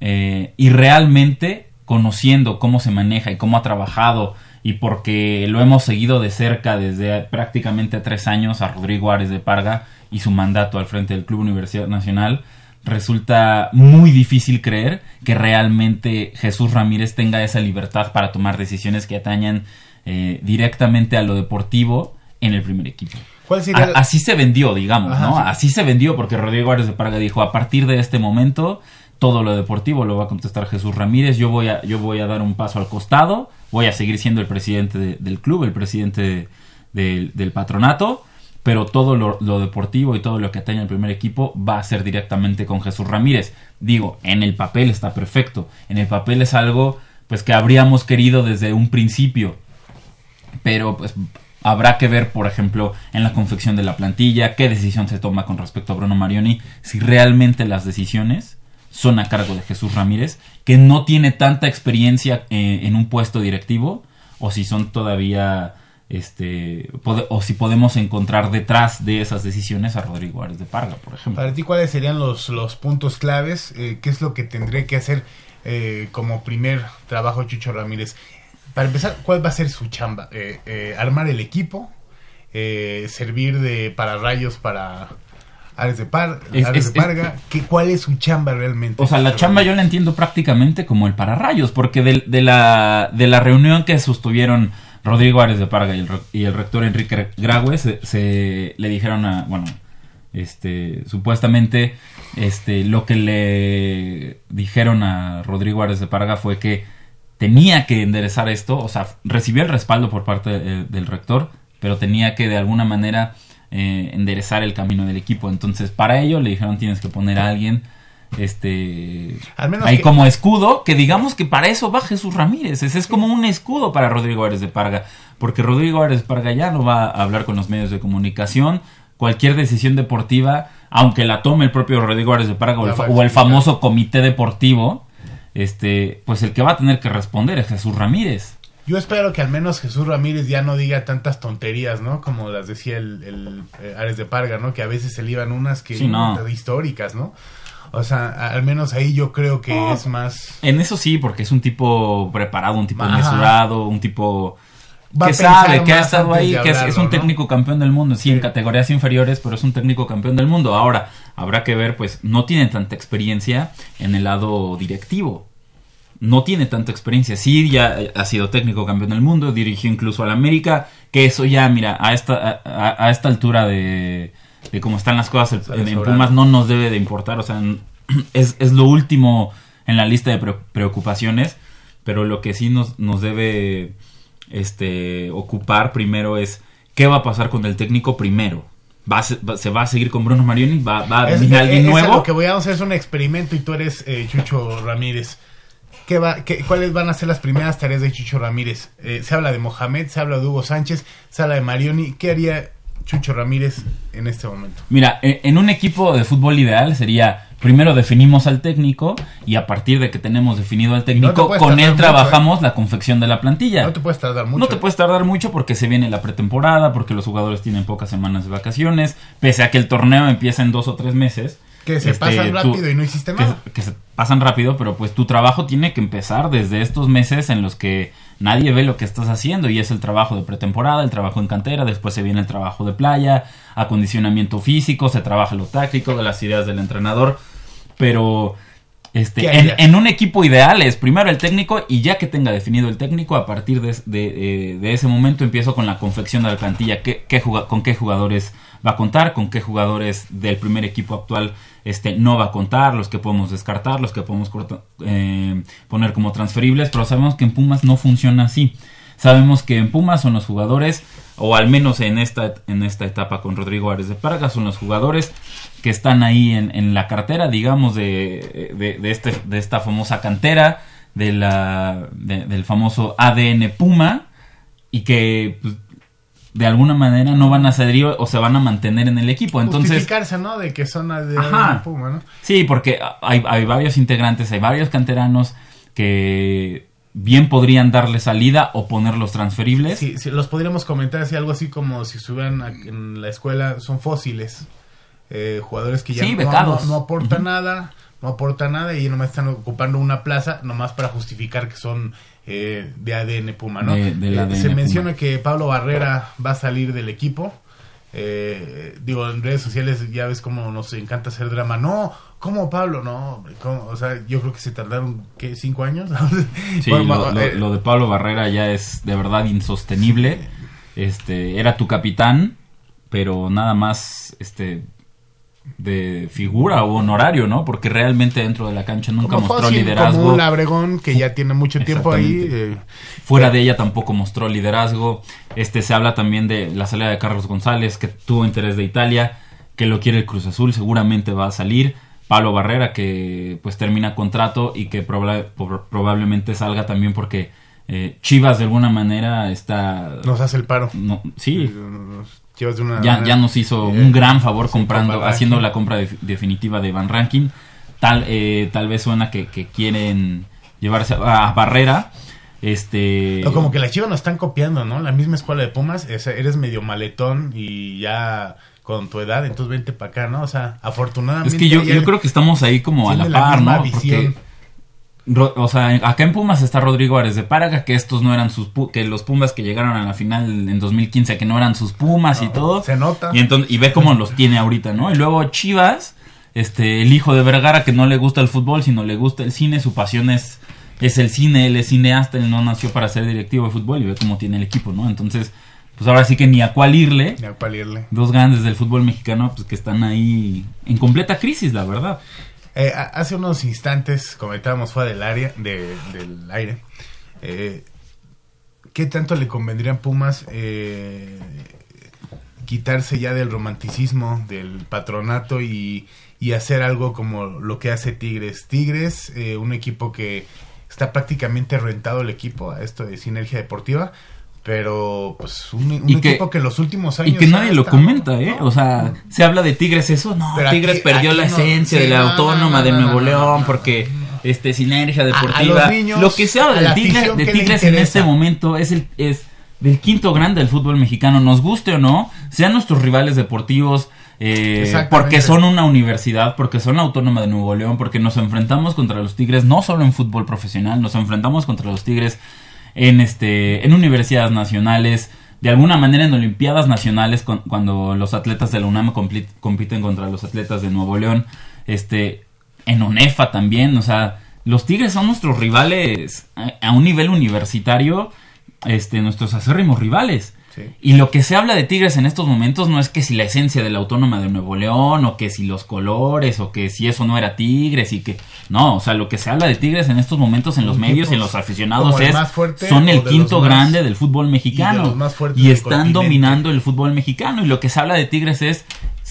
eh, y realmente conociendo cómo se maneja y cómo ha trabajado y porque lo hemos seguido de cerca desde prácticamente tres años a Rodrigo Ares de Parga y su mandato al frente del Club Universidad Nacional, resulta muy difícil creer que realmente Jesús Ramírez tenga esa libertad para tomar decisiones que atañan eh, directamente a lo deportivo en el primer equipo. ¿Cuál sería A- el- así se vendió, digamos, Ajá, ¿no? sí. Así se vendió porque Rodrigo Ares de Parga dijo, a partir de este momento, todo lo deportivo lo va a contestar Jesús Ramírez, yo voy a, yo voy a dar un paso al costado, voy a seguir siendo el presidente de- del club, el presidente de- del- del patronato, pero todo lo, deportivo y todo lo que atañe al primer equipo va a ser directamente con Jesús Ramírez. Digo, en el papel está perfecto, en el papel es algo pues que habríamos querido desde un principio, pero pues habrá que ver, por ejemplo, en la confección de la plantilla, qué decisión se toma con respecto a Bruno Marioni, si realmente las decisiones son a cargo de Jesús Ramírez, que no tiene tanta experiencia eh, en un puesto directivo, o si son todavía, este, o si podemos encontrar detrás de esas decisiones a Rodrigo Ares de Parga, por ejemplo. Para ti, ¿cuáles serían los, los puntos claves? Eh, ¿Qué es lo que tendría que hacer eh, como primer trabajo Chucho Ramírez? Para empezar, ¿cuál va a ser su chamba? Eh, eh, ¿Armar el equipo? Eh, ¿Servir de para rayos para Ares de, Par, Es- Ares es- de Parga? ¿Qué, ¿Cuál es su chamba realmente? O sea, la chamba yo la entiendo prácticamente como el pararrayos, porque de, de la, de la reunión que sostuvieron Rodrigo Ares de Parga y el, y el rector Enrique Graue, se, se le dijeron a, bueno, este, supuestamente, este, lo que le dijeron a Rodrigo Ares de Parga fue que tenía que enderezar esto, o sea, recibió el respaldo por parte de- del rector, pero tenía que de alguna manera eh, enderezar el camino del equipo. Entonces, para ello le dijeron tienes que poner a alguien este Al menos ahí que- como escudo, que digamos que para eso va Jesús Ramírez, ese es como un escudo para Rodrigo Ares de Parga, porque Rodrigo Ares de Parga ya no va a hablar con los medios de comunicación, cualquier decisión deportiva, aunque la tome el propio Rodrigo Ares de Parga o el, o famoso comité deportivo, este, pues el que va a tener que responder es Jesús Ramírez. Yo espero que al menos Jesús Ramírez ya no diga tantas tonterías, ¿no? Como las decía el, el, eh, Ares de Parga, ¿no? Que a veces se le iban unas que Sí, no. históricas, ¿no? O sea, al menos ahí yo creo que No. es más... En eso sí, porque es un tipo preparado, un tipo Ajá. mesurado, un tipo Va que sabe, que ha estado ahí, que es, es un ¿no? técnico campeón del mundo, sí, en categorías inferiores, pero es un técnico campeón del mundo. Ahora, habrá que ver, pues, no tiene tanta experiencia en el lado directivo. No tiene tanta experiencia. Sí, ya ha sido técnico campeón del mundo, dirigió incluso al América, que eso ya, mira, a esta, a, a- a esta altura de, de cómo están las cosas en. Pumas no nos debe de importar, o sea, es, es lo último en la lista de pre- preocupaciones, pero lo que sí nos, nos debe este, ocupar primero es qué va a pasar con el técnico primero. ¿Va a se, va- se va a seguir con Bruno Marioni? ¿Va, va a venir alguien es nuevo? lo que voy a hacer es un experimento y tú eres eh, Chucho Ramírez. ¿Qué va, qué- ¿Cuáles van a ser las primeras tareas de Chucho Ramírez? Eh, se habla de Mohamed, se habla de Hugo Sánchez, se habla de Marioni. ¿Qué haría Chucho Ramírez en este momento? Mira, e- en un equipo de fútbol ideal sería primero definimos al técnico y a partir de que tenemos definido al técnico, con él mucho, trabajamos la confección de la plantilla. No te puedes tardar mucho. No te puedes tardar mucho porque se viene la pretemporada, porque los jugadores tienen pocas semanas de vacaciones, pese a que el torneo empieza en dos o tres meses. Que se Este, pasan tú- rápido y no hiciste que- nada. Que, se pasan rápido, pero pues tu trabajo tiene que empezar desde estos meses en los que nadie ve lo que estás haciendo y es el trabajo de pretemporada, el trabajo en cantera, después se viene el trabajo de playa, acondicionamiento físico, se trabaja lo táctico, de las ideas del entrenador, pero Este, ¿Qué en, en un equipo ideal es primero el técnico y ya que tenga definido el técnico, a partir de, de- eh, de ese momento empiezo con la confección de la plantilla, qué, qué con qué jugadores va a contar, con qué jugadores del primer equipo actual este, no va a contar, los que podemos descartar, los que podemos eh, poner como transferibles, pero sabemos que en Pumas no funciona así. Sabemos que en Pumas son los jugadores, o al menos en esta, en esta etapa con Rodrigo Ares de Parga, son los jugadores que están ahí en, en la cartera, digamos, de, de, este, de esta famosa cantera, de la, de- del famoso ADN Puma, y que pues, de alguna manera no van a salir o se van a mantener en el equipo. Entonces, Justificarse, ¿no? De que son de Ajá. Puma, ¿no? Sí, porque hay, hay varios integrantes, hay varios canteranos que bien podrían darle salida o ponerlos transferibles. Sí, sí, los podríamos comentar así, algo así como si estuvieran en la escuela, son fósiles. Eh, jugadores que ya Sí, no, no, no aportan nada, no aportan nada y nomás están ocupando una plaza nomás para justificar que son eh, de ADN Puma, ¿no? De- Eh, ADN se Puma. menciona que Pablo Barrera va a salir del equipo. Eh, digo, en redes sociales ya ves cómo nos encanta hacer drama. No, ¿cómo Pablo? No. O sea, yo creo que se tardaron, ¿qué? ¿Cinco años? Sí, Bueno, lo, lo- eh, lo de Pablo Barrera ya es de verdad insostenible. Este, era tu capitán, pero nada más este de figura o honorario, ¿no? Porque realmente dentro de la cancha nunca como mostró fósil, liderazgo. Como un Labregón que ya tiene mucho tiempo ahí. Eh, Fuera de ella tampoco mostró liderazgo. Este se habla también de la salida de Carlos González, que tuvo interés de Italia, que lo quiere el Cruz Azul, seguramente va a salir. Pablo Barrera, que pues termina contrato y que proba- probablemente salga también porque eh, Chivas de alguna manera está... nos hace el paro. No, sí, Nos- una ya, ya nos hizo eh, un gran favor comprando, haciendo la compra def- definitiva de Van Rankin. Tal, eh, tal vez suena que, que quieren llevarse a, a Barrera. Este. O como que la Chivas nos están copiando, ¿no? La misma escuela de Pumas, es- eres medio maletón y ya con tu edad, entonces vente para acá, ¿no? O sea, afortunadamente. Es que yo, yo creo que estamos ahí como a la la par, ¿no? visión. Porque, Ro- o sea, acá en Pumas está Rodrigo Ares de Páraga, que estos no eran sus pu- que los Pumas que llegaron a la final en 2015, que no eran sus Pumas y todo. Se nota. Y entonces, y ve cómo los tiene ahorita, ¿no? Y luego Chivas, este, el hijo de Vergara que no le gusta el fútbol, sino le gusta el cine, su pasión es, es el cine, él es cineasta, él no nació para ser directivo de fútbol y ve cómo tiene el equipo, ¿no? Entonces, pues ahora sí que ni a cuál irle. Ni a cuál irle. Dos grandes del fútbol mexicano, pues que están ahí en completa crisis, la verdad. Eh, hace unos instantes comentábamos fuera del área, de- del aire, eh, ¿qué tanto le convendría a Pumas eh, quitarse ya del romanticismo, del patronato y, y hacer algo como lo que hace Tigres? Tigres, eh, un equipo que está prácticamente rentado el equipo a esto de sinergia deportiva. Pero, pues, un, un Y que- equipo que en los últimos Y años. que ha nadie lo comenta, ¿eh? O sea, se habla de Tigres eso, no, Pero Tigres aquí- perdió aquí la no, esencia sí, de la no, no, autónoma no, de Nuevo León porque este sinergia a deportiva. niños, lo que se habla la de Tigres, de ¿qué le Tigres en este momento es el es del quinto grande del fútbol mexicano, nos guste o no, sean nuestros rivales deportivos, eh, porque son una universidad, porque son la autónoma de Nuevo León, porque nos enfrentamos contra los Tigres no solo en fútbol profesional, nos enfrentamos contra los Tigres en este en universidades nacionales de alguna manera en olimpiadas nacionales cuando los atletas de la UNAM compiten contra los atletas de Nuevo León este en ONEFA también o sea los Tigres son nuestros rivales a, a un nivel universitario este nuestros acérrimos rivales y lo que se habla de Tigres en estos momentos no es que si la esencia de la autónoma de Nuevo León o que si los colores o que si eso no era Tigres y que no, o sea, lo que se habla de Tigres en estos momentos en los medios y en los aficionados es fuerte son el quinto más- grande del fútbol y mexicano. y del están continente. dominando el fútbol mexicano. Y lo que se habla de Tigres es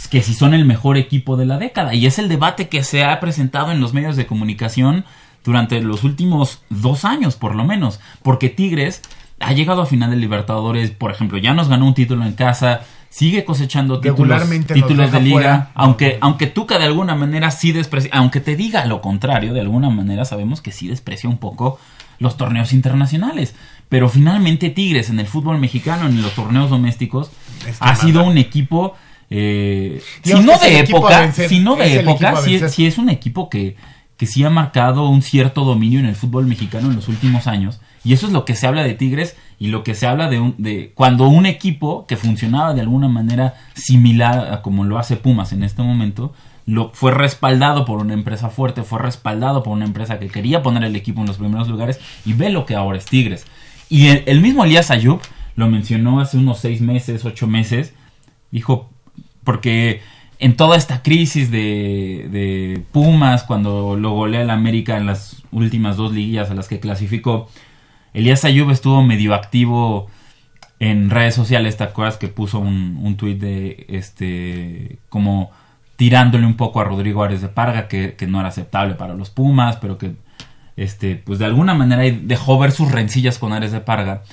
que si son el mejor equipo de la década. Y es el debate que se ha presentado en los medios de comunicación durante los últimos dos años por lo menos. Porque Tigres ha llegado a final de Libertadores por ejemplo ya nos ganó un título en casa sigue cosechando títulos, de liga fuera. aunque aunque Tuca de alguna manera sí desprecia aunque te diga lo contrario de alguna manera sabemos que sí desprecia un poco los torneos internacionales pero finalmente Tigres en el fútbol mexicano en los torneos domésticos Es que ha sido un equipo eh, si no es de época vencer, si no es de época vencer. sí es un equipo que que sí ha marcado un cierto dominio en el fútbol mexicano en los últimos años y eso es lo que se habla de Tigres y lo que se habla de, un, de cuando un equipo que funcionaba de alguna manera similar a como lo hace Pumas en este momento fue respaldado por una empresa fuerte, fue respaldado por una empresa que quería poner el equipo en los primeros lugares y ve lo que ahora es Tigres. Y el, el mismo Elías Ayub lo mencionó hace unos seis meses, ocho meses, dijo, porque en toda esta crisis de, de Pumas, cuando lo golea el América en las últimas dos liguillas a las que clasificó, Elías Ayub estuvo medio activo en redes sociales, ¿te acuerdas que puso un, un tuit de este como tirándole un poco a Rodrigo Ares de Parga, que, no era aceptable para los Pumas, pero que este, pues de alguna manera dejó ver sus rencillas con Ares de Parga,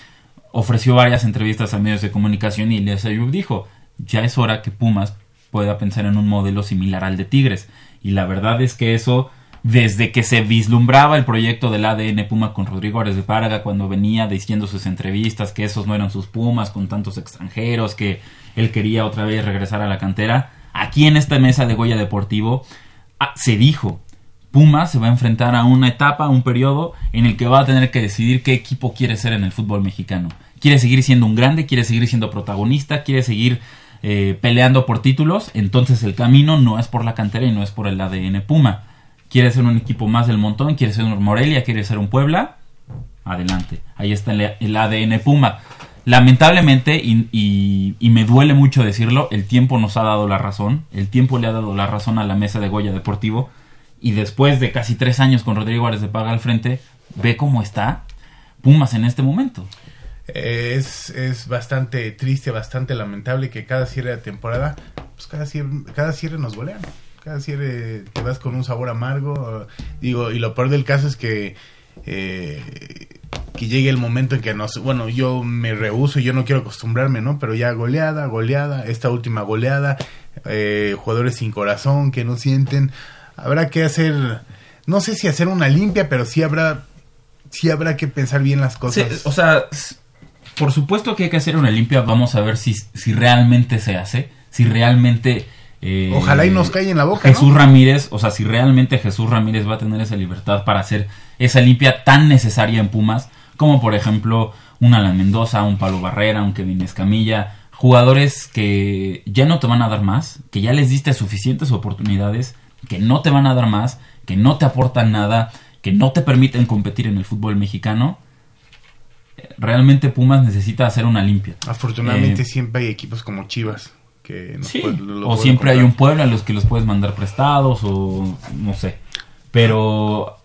ofreció varias entrevistas a medios de comunicación y Elías Ayub dijo, ya es hora que Pumas pueda pensar en un modelo similar al de Tigres. Y la verdad es que eso, desde que se vislumbraba el proyecto del ADN Puma con Rodrigo Ares de Parga, cuando venía diciendo sus entrevistas que esos no eran sus Pumas con tantos extranjeros, que él quería otra vez regresar a la cantera, aquí en esta mesa de Goya Deportivo ah, se dijo, Pumas se va a enfrentar a una etapa, un periodo en el que va a tener que decidir qué equipo quiere ser en el fútbol mexicano. Quiere seguir siendo un grande, quiere seguir siendo protagonista, quiere seguir eh, peleando por títulos, entonces el camino no es por la cantera y no es por el ADN Puma. Quiere ser un equipo más del montón, quiere ser un Morelia, quiere ser un Puebla, adelante. Ahí está el, ADN Puma. Lamentablemente, y, me duele mucho decirlo, el tiempo nos ha dado la razón. El tiempo le ha dado la razón a la mesa de Goya Deportivo. Y después de casi tres años con Rodrigo Ares de Paga al frente, ve cómo está Pumas en este momento. Es, es bastante triste, bastante lamentable que cada cierre de temporada, pues cada cierre, cada cierre nos golean. Cada cierre te vas con un sabor amargo. Digo, y lo peor del caso es que eh, que llegue el momento en que nos, bueno, yo me rehuso, yo no quiero acostumbrarme, ¿no? Pero ya goleada, goleada, esta última goleada, eh, jugadores sin corazón que no sienten, habrá que hacer, no sé si hacer una limpia, pero sí habrá, sí habrá que pensar bien las cosas. O sea, por supuesto que hay que hacer una limpia, vamos a ver si, si realmente se hace, si realmente... Eh, Ojalá y nos cae en la boca. Jesús ¿no? Ramírez, o sea, si realmente Jesús Ramírez va a tener esa libertad para hacer esa limpia tan necesaria en Pumas, como por ejemplo un Alan Mendoza, un Pablo Barrera, un Kevin Escamilla, jugadores que ya no te van a dar más, que ya les diste suficientes oportunidades, que no te van a dar más, que no te aportan nada, que no te permiten competir en el fútbol mexicano. Realmente Pumas necesita hacer una limpia. Afortunadamente eh, siempre hay equipos como Chivas. Que sí, puede, o siempre comprar. hay un pueblo a los que los puedes mandar prestados o no sé. Pero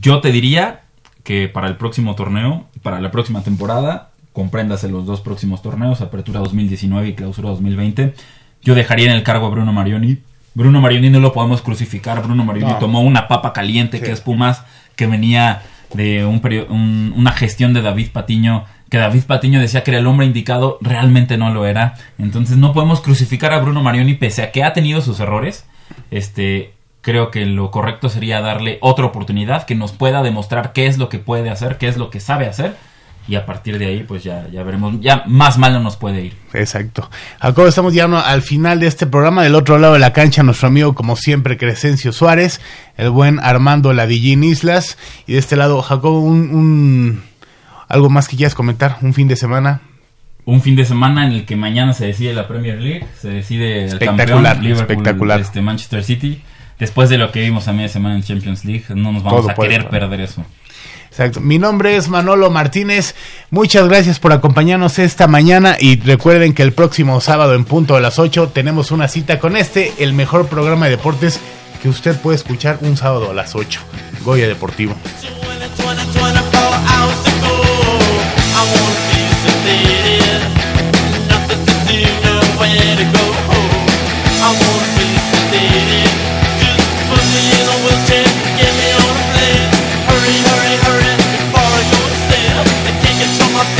yo te diría que para el próximo torneo, para la próxima temporada, compréndase los dos próximos torneos, Apertura 2019 y Clausura 2020, yo dejaría en el cargo a Bruno Marioni. Bruno Marioni no lo podemos crucificar, Bruno Marioni no. tomó una papa caliente sí. que es Pumas, que venía de un, un, una gestión de David Patiño, que David Patiño decía que era el hombre indicado, realmente no lo era. Entonces no podemos crucificar a Bruno Marioni pese a que ha tenido sus errores. Este, creo que lo correcto sería darle otra oportunidad que nos pueda demostrar qué es lo que puede hacer, qué es lo que sabe hacer. Y a partir de ahí, pues ya, ya veremos. Ya más mal no nos puede ir. Exacto. Jacobo, estamos llegando al final de este programa. Del otro lado de la cancha, nuestro amigo, como siempre, Crescencio Suárez, el buen Armando Ladillín Islas. Y de este lado, Jacobo, un, un, algo más que quieras comentar. Un fin de semana un fin de semana en el que mañana se decide la Premier League, se decide el campeón Liverpool, espectacular. Este Manchester City después de lo que vimos a media semana en Champions League, no nos vamos Todo a querer perder eso. Exacto. Mi nombre es Manolo Martínez. Muchas gracias por acompañarnos esta mañana y recuerden que el próximo sábado en punto de las 8 tenemos una cita con este, el mejor programa de deportes que usted puede escuchar un sábado a las 8. Goya Deportivo. I